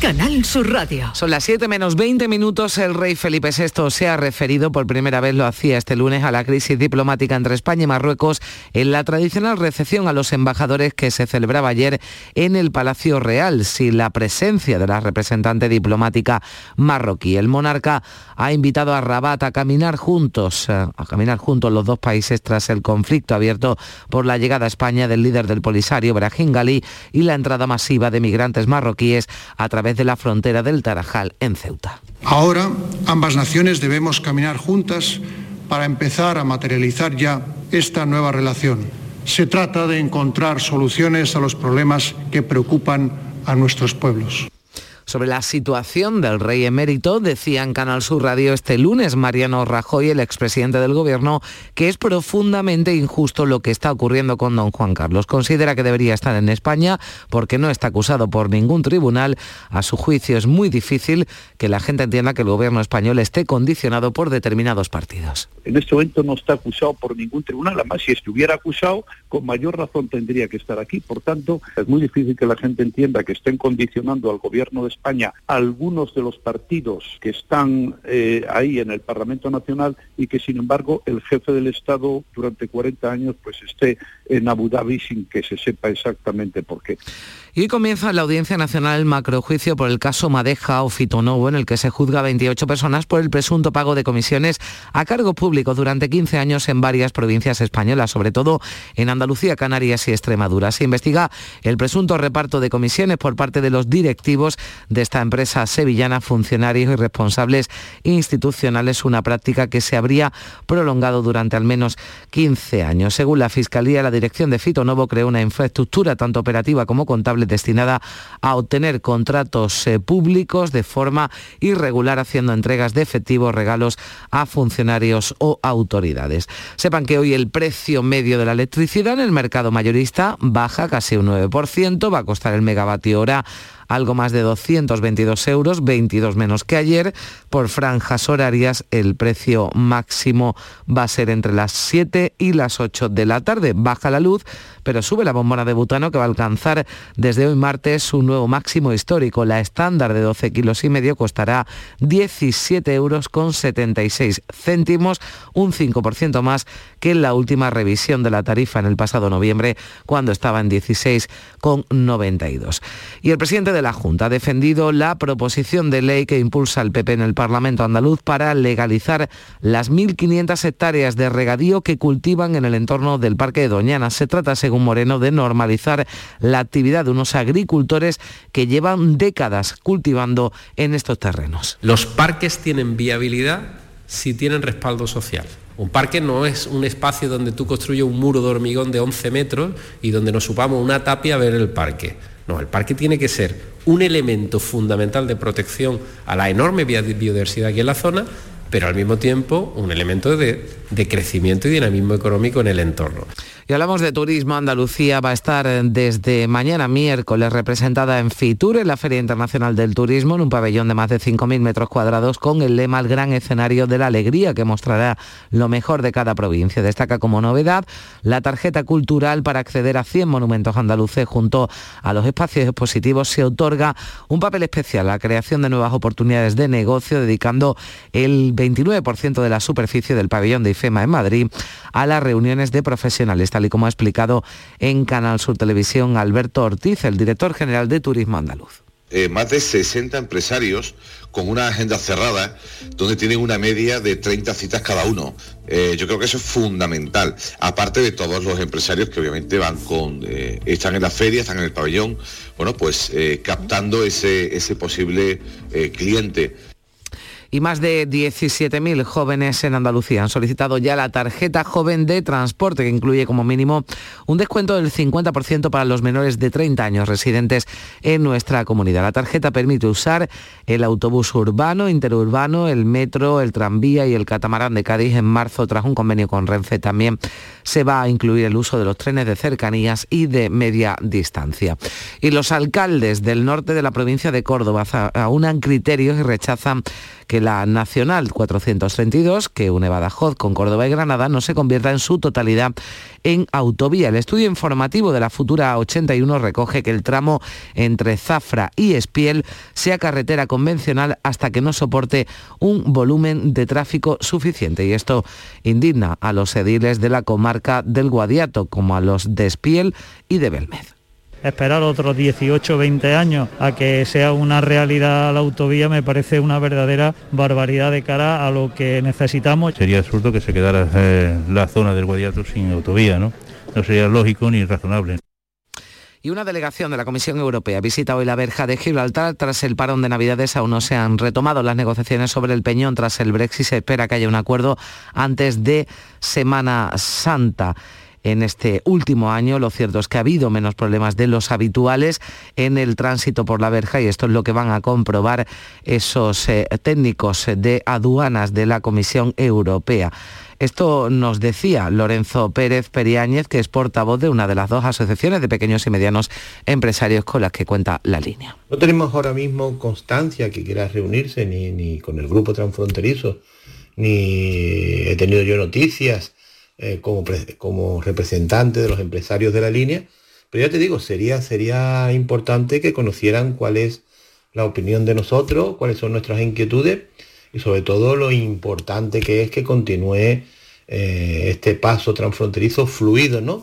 Canal Sur Radio. Son las 7 menos 20 minutos. El rey Felipe VI se ha referido por primera vez, lo hacía este lunes, a la crisis diplomática entre España y Marruecos en la tradicional recepción a los embajadores que se celebraba ayer en el Palacio Real, sin la presencia de la representante diplomática marroquí. El monarca ha invitado a Rabat a caminar juntos, eh, a caminar juntos los dos países tras el conflicto abierto por la llegada a España del líder del Polisario, Brahim Ghali, y la entrada masiva de migrantes marroquíes a través de la frontera del Tarajal en Ceuta. Ahora ambas naciones debemos caminar juntas para empezar a materializar ya esta nueva relación. Se trata de encontrar soluciones a los problemas que preocupan a nuestros pueblos. Sobre la situación del rey emérito, decía en Canal Sur Radio este lunes Mariano Rajoy, el expresidente del gobierno, que es profundamente injusto lo que está ocurriendo con don Juan Carlos. Considera que debería estar en España porque no está acusado por ningún tribunal. A su juicio es muy difícil que la gente entienda que el gobierno español esté condicionado por determinados partidos. En este momento no está acusado por ningún tribunal, además si estuviera acusado, con mayor razón tendría que estar aquí. Por tanto, es muy difícil que la gente entienda que estén condicionando al gobierno de España algunos de los partidos que están eh, ahí en el Parlamento Nacional y que sin embargo el jefe del Estado durante 40 años pues esté en Abu Dhabi sin que se sepa exactamente por qué. Y comienza la Audiencia Nacional macrojuicio por el caso Madeja o Fitonovo, en el que se juzga a 28 personas por el presunto pago de comisiones a cargo público durante 15 años en varias provincias españolas, sobre todo en Andalucía, Canarias y Extremadura. Se investiga el presunto reparto de comisiones por parte de los directivos de esta empresa sevillana, funcionarios y responsables institucionales, una práctica que se habría prolongado durante al menos 15 años. Según la Fiscalía, la dirección de Fitonovo creó una infraestructura tanto operativa como contable destinada a obtener contratos eh, públicos de forma irregular, haciendo entregas de efectivos, regalos a funcionarios o autoridades. Sepan que hoy el precio medio de la electricidad en el mercado mayorista baja casi un 9%, va a costar el megavatio hora algo más de 222 euros, 22 menos que ayer. Por franjas horarias el precio máximo va a ser entre las 7 y las 8 de la tarde. Baja la luz, pero sube la bombona de butano que va a alcanzar desde hoy martes su nuevo máximo histórico. La estándar de 12 kilos y medio costará 17 euros con 76 céntimos, un 5% más que en la última revisión de la tarifa en el pasado noviembre, cuando estaba en 16,92. Y el presidente de la Junta ha defendido la proposición de ley que impulsa el PP en el Parlamento andaluz para legalizar las 1.500 hectáreas de regadío que cultivan en el entorno del Parque de Doñana. Se trata, según Moreno, de normalizar la actividad de unos agricultores que llevan décadas cultivando en estos terrenos. Los parques tienen viabilidad si tienen respaldo social. Un parque no es un espacio donde tú construyes un muro de hormigón de 11 metros y donde nos supamos una tapia a ver el parque. No, el parque tiene que ser un elemento fundamental de protección a la enorme biodiversidad que hay en la zona, pero al mismo tiempo un elemento de, crecimiento y dinamismo económico en el entorno. Y hablamos de turismo. Andalucía va a estar desde mañana miércoles representada en Fitur, en la Feria Internacional del Turismo, en un pabellón de más de 5.000 metros cuadrados con el lema El gran escenario de la alegría que mostrará lo mejor de cada provincia. Destaca como novedad la tarjeta cultural para acceder a 100 monumentos andaluces junto a los espacios expositivos. Se otorga un papel especial a la creación de nuevas oportunidades de negocio, dedicando el 29% de la superficie del pabellón de IFEMA en Madrid a las reuniones de profesionales tal y como ha explicado en Canal Sur Televisión Alberto Ortiz, el director general de Turismo Andaluz. Eh, más de 60 empresarios con una agenda cerrada, donde tienen una media de 30 citas cada uno. Eh, yo creo que eso es fundamental, aparte de todos los empresarios que obviamente van con, eh, están en la feria, están en el pabellón, bueno, pues captando ese, ese posible cliente y más de 17.000 jóvenes en Andalucía han solicitado ya la tarjeta joven de transporte que incluye como mínimo un descuento del 50% para los menores de 30 años residentes en nuestra comunidad. La tarjeta permite usar el autobús urbano, interurbano, el metro, el tranvía y el catamarán de Cádiz en marzo tras un convenio con Renfe. También se va a incluir el uso de los trenes de cercanías y de media distancia. Y los alcaldes del norte de la provincia de Córdoba aunan criterios y rechazan que la Nacional 432, que une Badajoz con Córdoba y Granada, no se convierta en su totalidad en autovía. El estudio informativo de la futura 81 recoge que el tramo entre Zafra y Espiel sea carretera convencional hasta que no soporte un volumen de tráfico suficiente. Y esto indigna a los ediles de la comarca del Guadiato, como a los de Espiel y de Belmez esperar otros 18 o 20 años a que sea una realidad la autovía me parece una verdadera barbaridad de cara a lo que necesitamos. Sería absurdo que se quedara eh, la zona del Guadiato sin autovía, ¿no? No sería lógico ni razonable. Y una delegación de la Comisión Europea visita hoy la verja de Gibraltar. Tras el parón de Navidades aún no se han retomado las negociaciones sobre el Peñón. Tras el Brexit se espera que haya un acuerdo antes de Semana Santa en este último año. Lo cierto es que ha habido menos problemas de los habituales en el tránsito por la verja y esto es lo que van a comprobar esos eh, técnicos de aduanas de la Comisión Europea. Esto nos decía Lorenzo Pérez Periáñez, que es portavoz de una de las dos asociaciones de pequeños y medianos empresarios con las que cuenta la línea. No tenemos ahora mismo constancia que quiera reunirse ni, ni con el grupo transfronterizo, ni he tenido yo noticias eh, como, como representante de los empresarios de la línea, pero ya te digo, sería, sería importante que conocieran cuál es la opinión de nosotros, cuáles son nuestras inquietudes y sobre todo lo importante que es que continúe eh, este paso transfronterizo fluido, ¿no?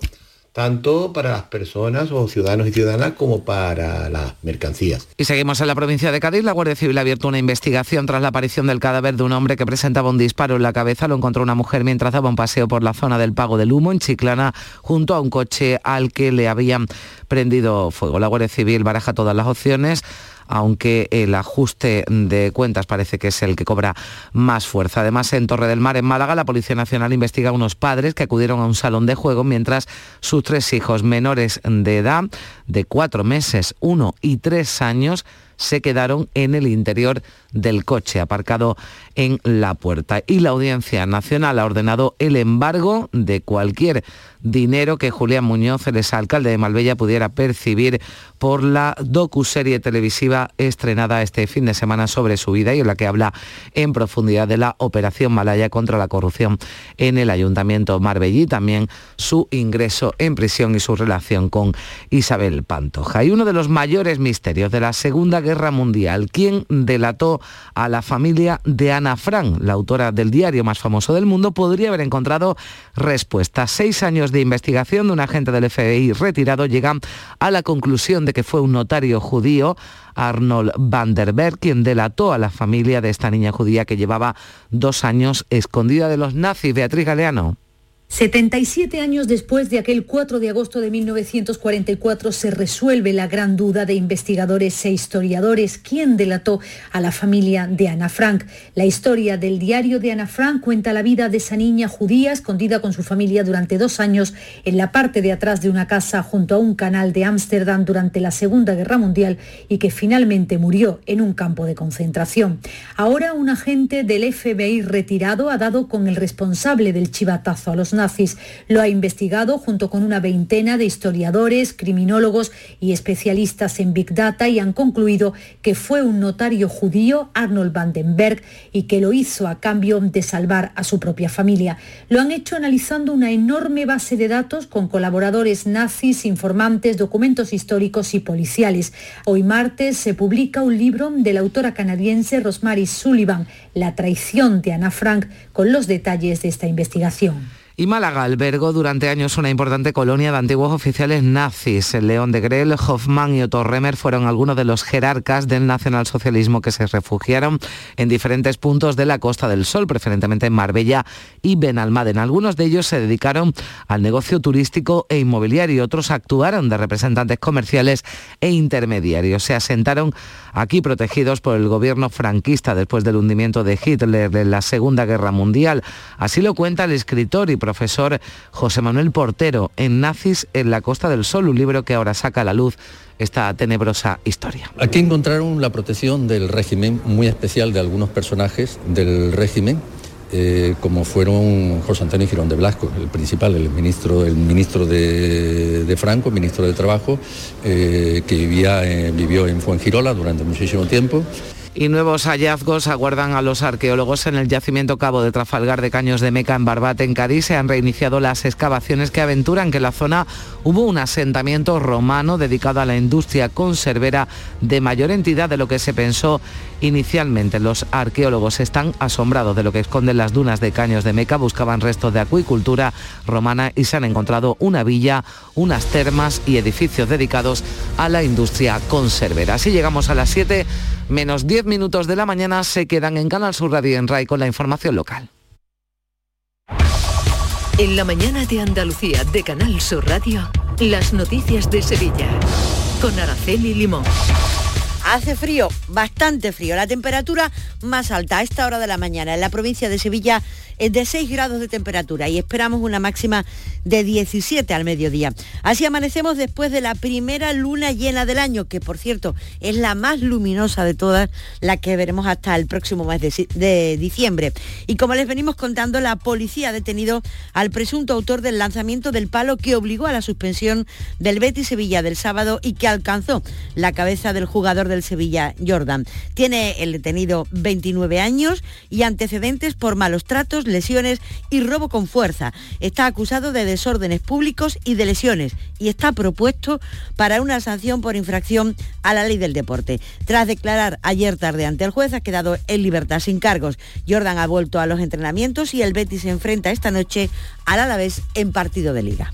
Tanto para las personas o ciudadanos y ciudadanas como para las mercancías. Y seguimos en la provincia de Cádiz. La Guardia Civil ha abierto una investigación tras la aparición del cadáver de un hombre que presentaba un disparo en la cabeza. Lo encontró una mujer mientras daba un paseo por la zona del Pago del Humo en Chiclana junto a un coche al que le habían prendido fuego. La Guardia Civil baraja todas las opciones aunque el ajuste de cuentas parece que es el que cobra más fuerza. Además, en Torre del Mar, en Málaga, la Policía Nacional investiga a unos padres que acudieron a un salón de juego mientras sus tres hijos menores de edad, de cuatro meses, uno y tres años, se quedaron en el interior del coche aparcado en la puerta. Y la Audiencia Nacional ha ordenado el embargo de cualquier dinero que Julián Muñoz, el exalcalde de Malvella, pudiera percibir por la docuserie televisiva estrenada este fin de semana sobre su vida y en la que habla en profundidad de la operación Malaya contra la corrupción en el Ayuntamiento Marbellí, también su ingreso en prisión y su relación con Isabel Pantoja. Y uno de los mayores misterios de la Segunda Guerra Mundial, quien delató a la familia de Ana Frank, la autora del diario más famoso del mundo, podría haber encontrado respuesta. Seis años de investigación de un agente del FBI retirado llegan a la conclusión de que fue un notario judío, Arnold van der Berg, quien delató a la familia de esta niña judía que llevaba dos años escondida de los nazis. Beatriz Galeano. 77 años después de aquel 4 de agosto de 1944 se resuelve la gran duda de investigadores e historiadores quién delató a la familia de Ana Frank. La historia del diario de Ana Frank cuenta la vida de esa niña judía escondida con su familia durante dos años en la parte de atrás de una casa junto a un canal de Ámsterdam durante la Segunda Guerra Mundial y que finalmente murió en un campo de concentración. Ahora un agente del FBI retirado ha dado con el responsable del chivatazo a los nazis lo ha investigado junto con una veintena de historiadores, criminólogos y especialistas en Big Data y han concluido que fue un notario judío, Arnold Vandenberg, y que lo hizo a cambio de salvar a su propia familia. Lo han hecho analizando una enorme base de datos con colaboradores nazis, informantes, documentos históricos y policiales. Hoy martes se publica un libro de la autora canadiense Rosemary Sullivan, La traición de Ana Frank, con los detalles de esta investigación. Y Málaga albergó durante años una importante colonia de antiguos oficiales nazis. León de Grell, Hoffmann y Otto Remer fueron algunos de los jerarcas del nacionalsocialismo que se refugiaron en diferentes puntos de la Costa del Sol, preferentemente en Marbella y Benalmádena. Algunos de ellos se dedicaron al negocio turístico e inmobiliario, otros actuaron de representantes comerciales e intermediarios. Se asentaron aquí protegidos por el gobierno franquista después del hundimiento de Hitler en la Segunda Guerra Mundial. Así lo cuenta el escritor y profesor José Manuel Portero en Nazis en la Costa del Sol, un libro que ahora saca a la luz esta tenebrosa historia. Aquí encontraron la protección del régimen muy especial de algunos personajes del régimen. Eh, como fueron José Antonio Girón de Blasco, el principal, el ministro, el ministro de, Franco, ministro de Trabajo, eh, que vivía, vivió en Fuengirola durante muchísimo tiempo y nuevos hallazgos aguardan a los arqueólogos en el yacimiento Cabo de Trafalgar de Caños de Meca en Barbate, en Cádiz. Se han reiniciado las excavaciones que aventuran que en la zona hubo un asentamiento romano dedicado a la industria conservera de mayor entidad de lo que se pensó inicialmente. Los arqueólogos están asombrados de lo que esconden las dunas de Caños de Meca. Buscaban restos de acuicultura romana y se han encontrado una villa, unas termas y edificios dedicados a la industria conservera. Así llegamos a las 7 menos 10 minutos de la mañana se quedan en Canal Sur Radio en RAI con la información local. En la mañana de Andalucía de Canal Sur Radio, las noticias de Sevilla con Araceli Limón. Hace frío, bastante frío. La temperatura más alta a esta hora de la mañana en la provincia de Sevilla es de 6 grados de temperatura y esperamos una máxima de 17 al mediodía. Así amanecemos después de la primera luna llena del año, que por cierto es la más luminosa de todas, la que veremos hasta el próximo mes de, diciembre. Y como les venimos contando, la policía ha detenido al presunto autor del lanzamiento del palo que obligó a la suspensión del Betis Sevilla del sábado y que alcanzó la cabeza del jugador Sevilla, Jordan. Tiene el detenido 29 años y antecedentes por malos tratos lesiones y robo con fuerza. Está acusado de desórdenes públicos y de lesiones y está propuesto para una sanción por infracción a la ley del deporte. Tras declarar ayer tarde ante el juez, ha quedado en libertad sin cargos. Jordan ha vuelto a los entrenamientos y el Betis se enfrenta esta noche al Alavés en partido de liga.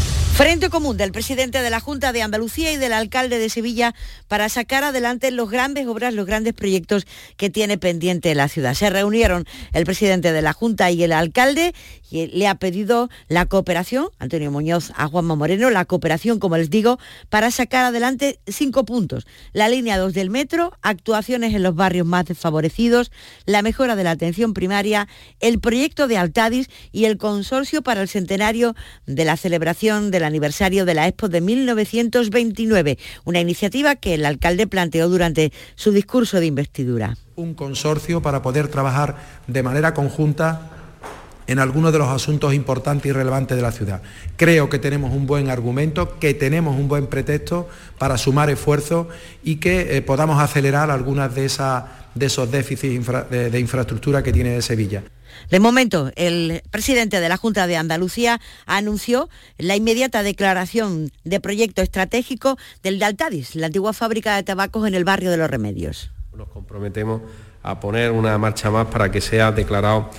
Frente común del presidente de la Junta de Andalucía y del alcalde de Sevilla para sacar adelante los grandes obras, los grandes proyectos que tiene pendiente la ciudad. Se reunieron el presidente de la Junta y el alcalde le ha pedido la cooperación, Antonio Muñoz a Juanma Moreno, la cooperación, como les digo, para sacar adelante cinco puntos. La línea 2 del metro, actuaciones en los barrios más desfavorecidos, la mejora de la atención primaria, el proyecto de Altadis y el consorcio para el centenario de la celebración de aniversario de la Expo de 1929, una iniciativa que el alcalde planteó durante su discurso de investidura. Un consorcio para poder trabajar de manera conjunta en algunos de los asuntos importantes y relevantes de la ciudad. Creo que tenemos un buen argumento, que tenemos un buen pretexto para sumar esfuerzos y que eh, podamos acelerar algunas de, esas, de esos déficits de infraestructura que tiene Sevilla. De momento, el presidente de la Junta de Andalucía anunció la inmediata declaración de proyecto estratégico del de Altadis, la antigua fábrica de tabacos en el barrio de Los Remedios. Nos comprometemos a poner una marcha más para que sea declarado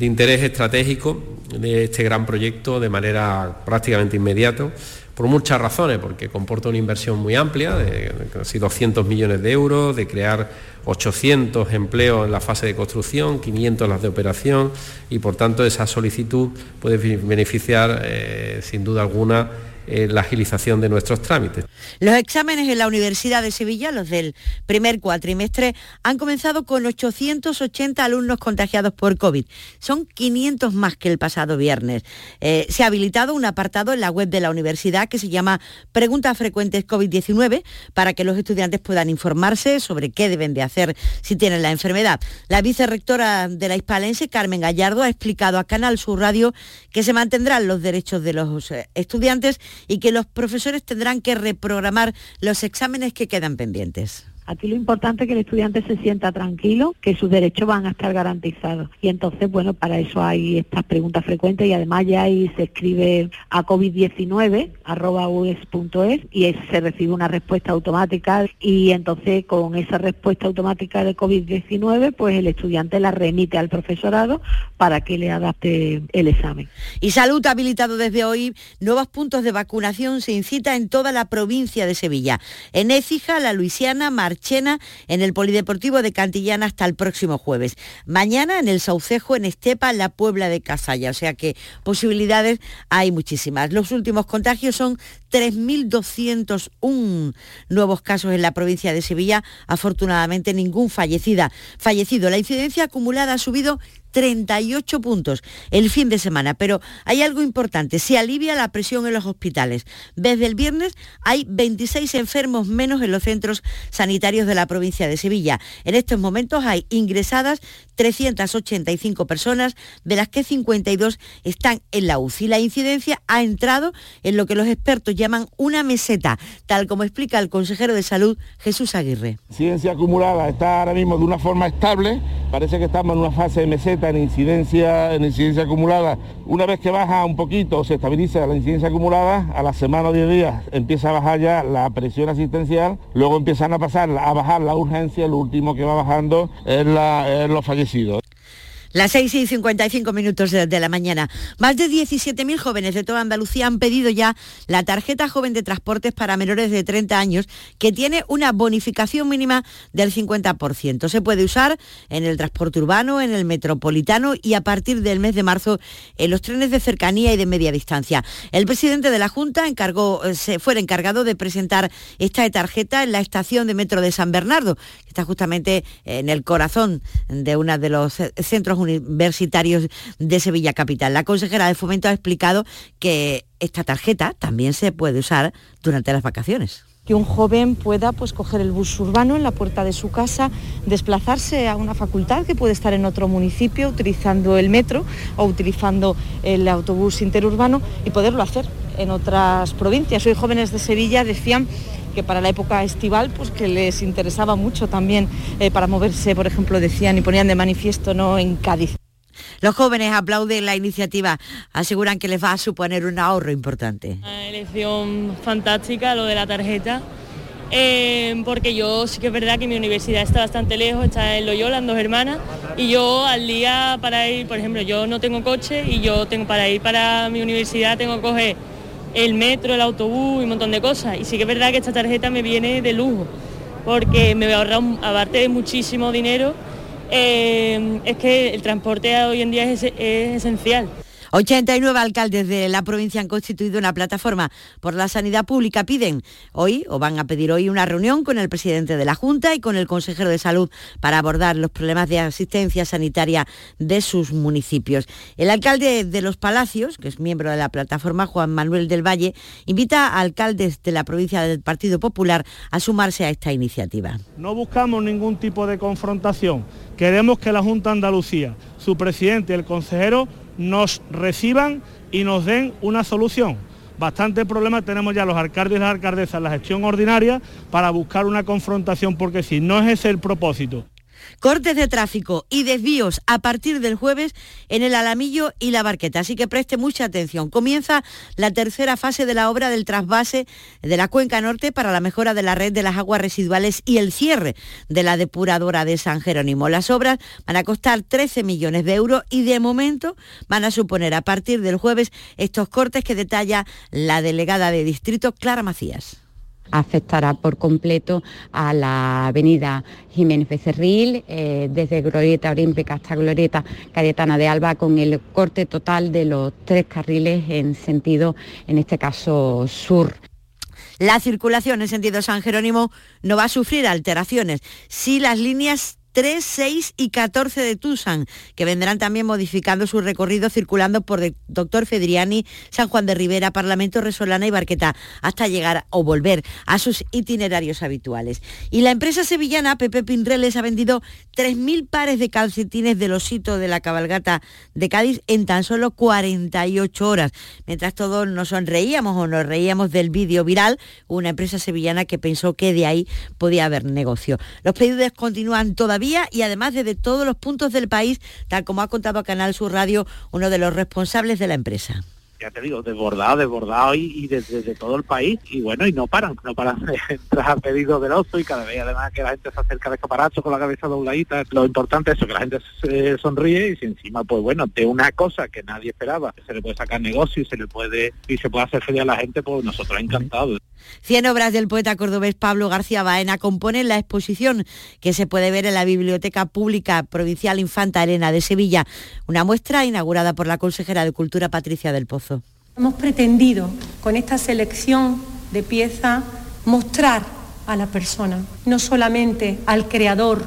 de interés estratégico de este gran proyecto de manera prácticamente inmediata por muchas razones, porque comporta una inversión muy amplia, de casi 200 millones de euros, de crear 800 empleos en la fase de construcción, 500 en las de operación y por tanto esa solicitud puede beneficiar eh, sin duda alguna la agilización de nuestros trámites. Los exámenes en la Universidad de Sevilla, los del primer cuatrimestre, han comenzado con 880 alumnos contagiados por COVID. Son 500 más que el pasado viernes. Eh, se ha habilitado un apartado en la web de la universidad que se llama Preguntas frecuentes COVID-19 para que los estudiantes puedan informarse sobre qué deben de hacer si tienen la enfermedad. La vicerrectora de la Hispalense, Carmen Gallardo, ha explicado a Canal Sur Radio que se mantendrán los derechos de los eh, estudiantes y que los profesores tendrán que reprogramar los exámenes que quedan pendientes. Aquí lo importante es que el estudiante se sienta tranquilo, que sus derechos van a estar garantizados. Y entonces, bueno, para eso hay estas preguntas frecuentes y además ya ahí se escribe a COVID-19, arroba y se recibe una respuesta automática y entonces con esa respuesta automática de COVID-19, pues el estudiante la remite al profesorado para que le adapte el examen. Y Salud ha habilitado desde hoy nuevos puntos de vacunación, se incita en toda la provincia de Sevilla. En Écija, La Luisiana, Mar Chena en el Polideportivo de Cantillana hasta el próximo jueves. Mañana en el Saucejo, en Estepa, la Puebla de Casalla. O sea que posibilidades hay muchísimas. Los últimos contagios son 3.201 nuevos casos en la provincia de Sevilla. Afortunadamente ningún fallecida, fallecido. La incidencia acumulada ha subido 38 puntos el fin de semana, pero hay algo importante, se alivia la presión en los hospitales. Desde el viernes hay 26 enfermos menos en los centros sanitarios de la provincia de Sevilla. En estos momentos hay ingresadas 385 personas, de las que 52 están en la UCI. La incidencia ha entrado en lo que los expertos llaman una meseta, tal como explica el consejero de salud Jesús Aguirre. La incidencia acumulada está ahora mismo de una forma estable, parece que estamos en una fase de meseta en incidencia, en incidencia acumulada. Una vez que baja un poquito, se estabiliza la incidencia acumulada, a la semana o 10 días empieza a bajar ya la presión asistencial, luego empiezan a pasar a bajar la urgencia, lo último que va bajando es los fallecidos. Las 6 y 55 minutos de, la mañana. Más de 17.000 jóvenes de toda Andalucía han pedido ya la tarjeta joven de transportes para menores de 30 años, que tiene una bonificación mínima del 50%. Se puede usar en el transporte urbano, en el metropolitano y a partir del mes de marzo en los trenes de cercanía y de media distancia. El presidente de la Junta encargó, eh, se fue el encargado de presentar esta tarjeta en la estación de metro de San Bernardo, que está justamente en el corazón de uno de los centros universitarios de Sevilla Capital. La consejera de Fomento ha explicado que esta tarjeta también se puede usar durante las vacaciones que un joven pueda pues, coger el bus urbano en la puerta de su casa, desplazarse a una facultad que puede estar en otro municipio utilizando el metro o utilizando el autobús interurbano y poderlo hacer en otras provincias. Hoy jóvenes de Sevilla decían que para la época estival pues que les interesaba mucho también eh, para moverse, por ejemplo, decían y ponían de manifiesto no en Cádiz. Los jóvenes aplauden la iniciativa, aseguran que les va a suponer un ahorro importante. Una elección fantástica lo de la tarjeta, eh, porque yo sí que es verdad que mi universidad está bastante lejos, está en Loyola, en dos hermanas, y yo al día para ir, por ejemplo, yo no tengo coche y yo tengo para ir para mi universidad tengo que coger el metro, el autobús y un montón de cosas. Y sí que es verdad que esta tarjeta me viene de lujo, porque me voy a ahorrar, aparte muchísimo dinero, eh, es que el transporte hoy en día es esencial. 89 alcaldes de la provincia han constituido una plataforma por la sanidad pública. Piden hoy, o van a pedir hoy, una reunión con el presidente de la Junta y con el consejero de salud para abordar los problemas de asistencia sanitaria de sus municipios. El alcalde de Los Palacios, que es miembro de la plataforma, Juan Manuel del Valle, invita a alcaldes de la provincia del Partido Popular a sumarse a esta iniciativa. No buscamos ningún tipo de confrontación. Queremos que la Junta Andalucía, su presidente y el consejero nos reciban y nos den una solución. Bastante problema tenemos ya los alcaldes y las alcaldesas en la gestión ordinaria para buscar una confrontación, porque si no es ese el propósito Cortes de tráfico y desvíos a partir del jueves en el Alamillo y la Barqueta, así que preste mucha atención. Comienza la tercera fase de la obra del trasvase de la Cuenca Norte para la mejora de la red de las aguas residuales y el cierre de la depuradora de San Jerónimo. Las obras van a costar 13 millones de euros y de momento van a suponer a partir del jueves estos cortes que detalla la delegada de distrito Clara Macías afectará por completo a la avenida Jiménez Becerril, eh, desde Glorieta Olímpica hasta Glorieta Cayetana de Alba, con el corte total de los tres carriles en sentido, en este caso, sur. La circulación en sentido San Jerónimo no va a sufrir alteraciones. Si las líneas 3, 6 y 14 de Tusan, que vendrán también modificando su recorrido circulando por Doctor Fedriani, San Juan de Rivera, Parlamento Resolana y Barqueta, hasta llegar o volver a sus itinerarios habituales. Y la empresa sevillana Pepe Pinreles ha vendido 3.000 pares de calcetines del osito de la cabalgata de Cádiz en tan solo 48 horas. Mientras todos nos sonreíamos o nos reíamos del vídeo viral, una empresa sevillana que pensó que de ahí podía haber negocio. Los pedidos continúan todavía y además desde todos los puntos del país, tal como ha contado a Canal Sur Radio uno de los responsables de la empresa ya te digo, desbordado, desbordado y, y desde, todo el país. Y bueno, y no paran, no paran de entrar pedidos del oso y cada vez además que la gente se acerca de escaparacho con la cabeza dobladita. Lo importante es eso, que la gente se sonríe y si encima, pues bueno, de una cosa que nadie esperaba, se le puede sacar negocio y se le puede, y se puede hacer feliz a la gente, pues nosotros encantados. Cien obras del poeta cordobés Pablo García Baena componen la exposición que se puede ver en la Biblioteca Pública Provincial Infanta Elena de Sevilla, una muestra inaugurada por la consejera de Cultura Patricia del Pozo. Hemos pretendido con esta selección de piezas mostrar a la persona, no solamente al creador,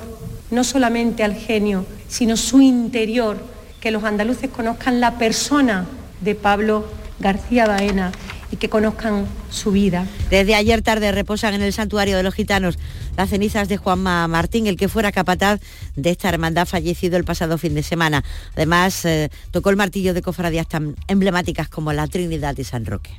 no solamente al genio, sino su interior, que los andaluces conozcan la persona de Pablo García Baena y que conozcan su vida. Desde ayer tarde reposan en el santuario de los gitanos las cenizas de Juanma Martín, el que fuera capataz de esta hermandad fallecido el pasado fin de semana. Además, eh, tocó el martillo de cofradías tan emblemáticas como la Trinidad y San Roque.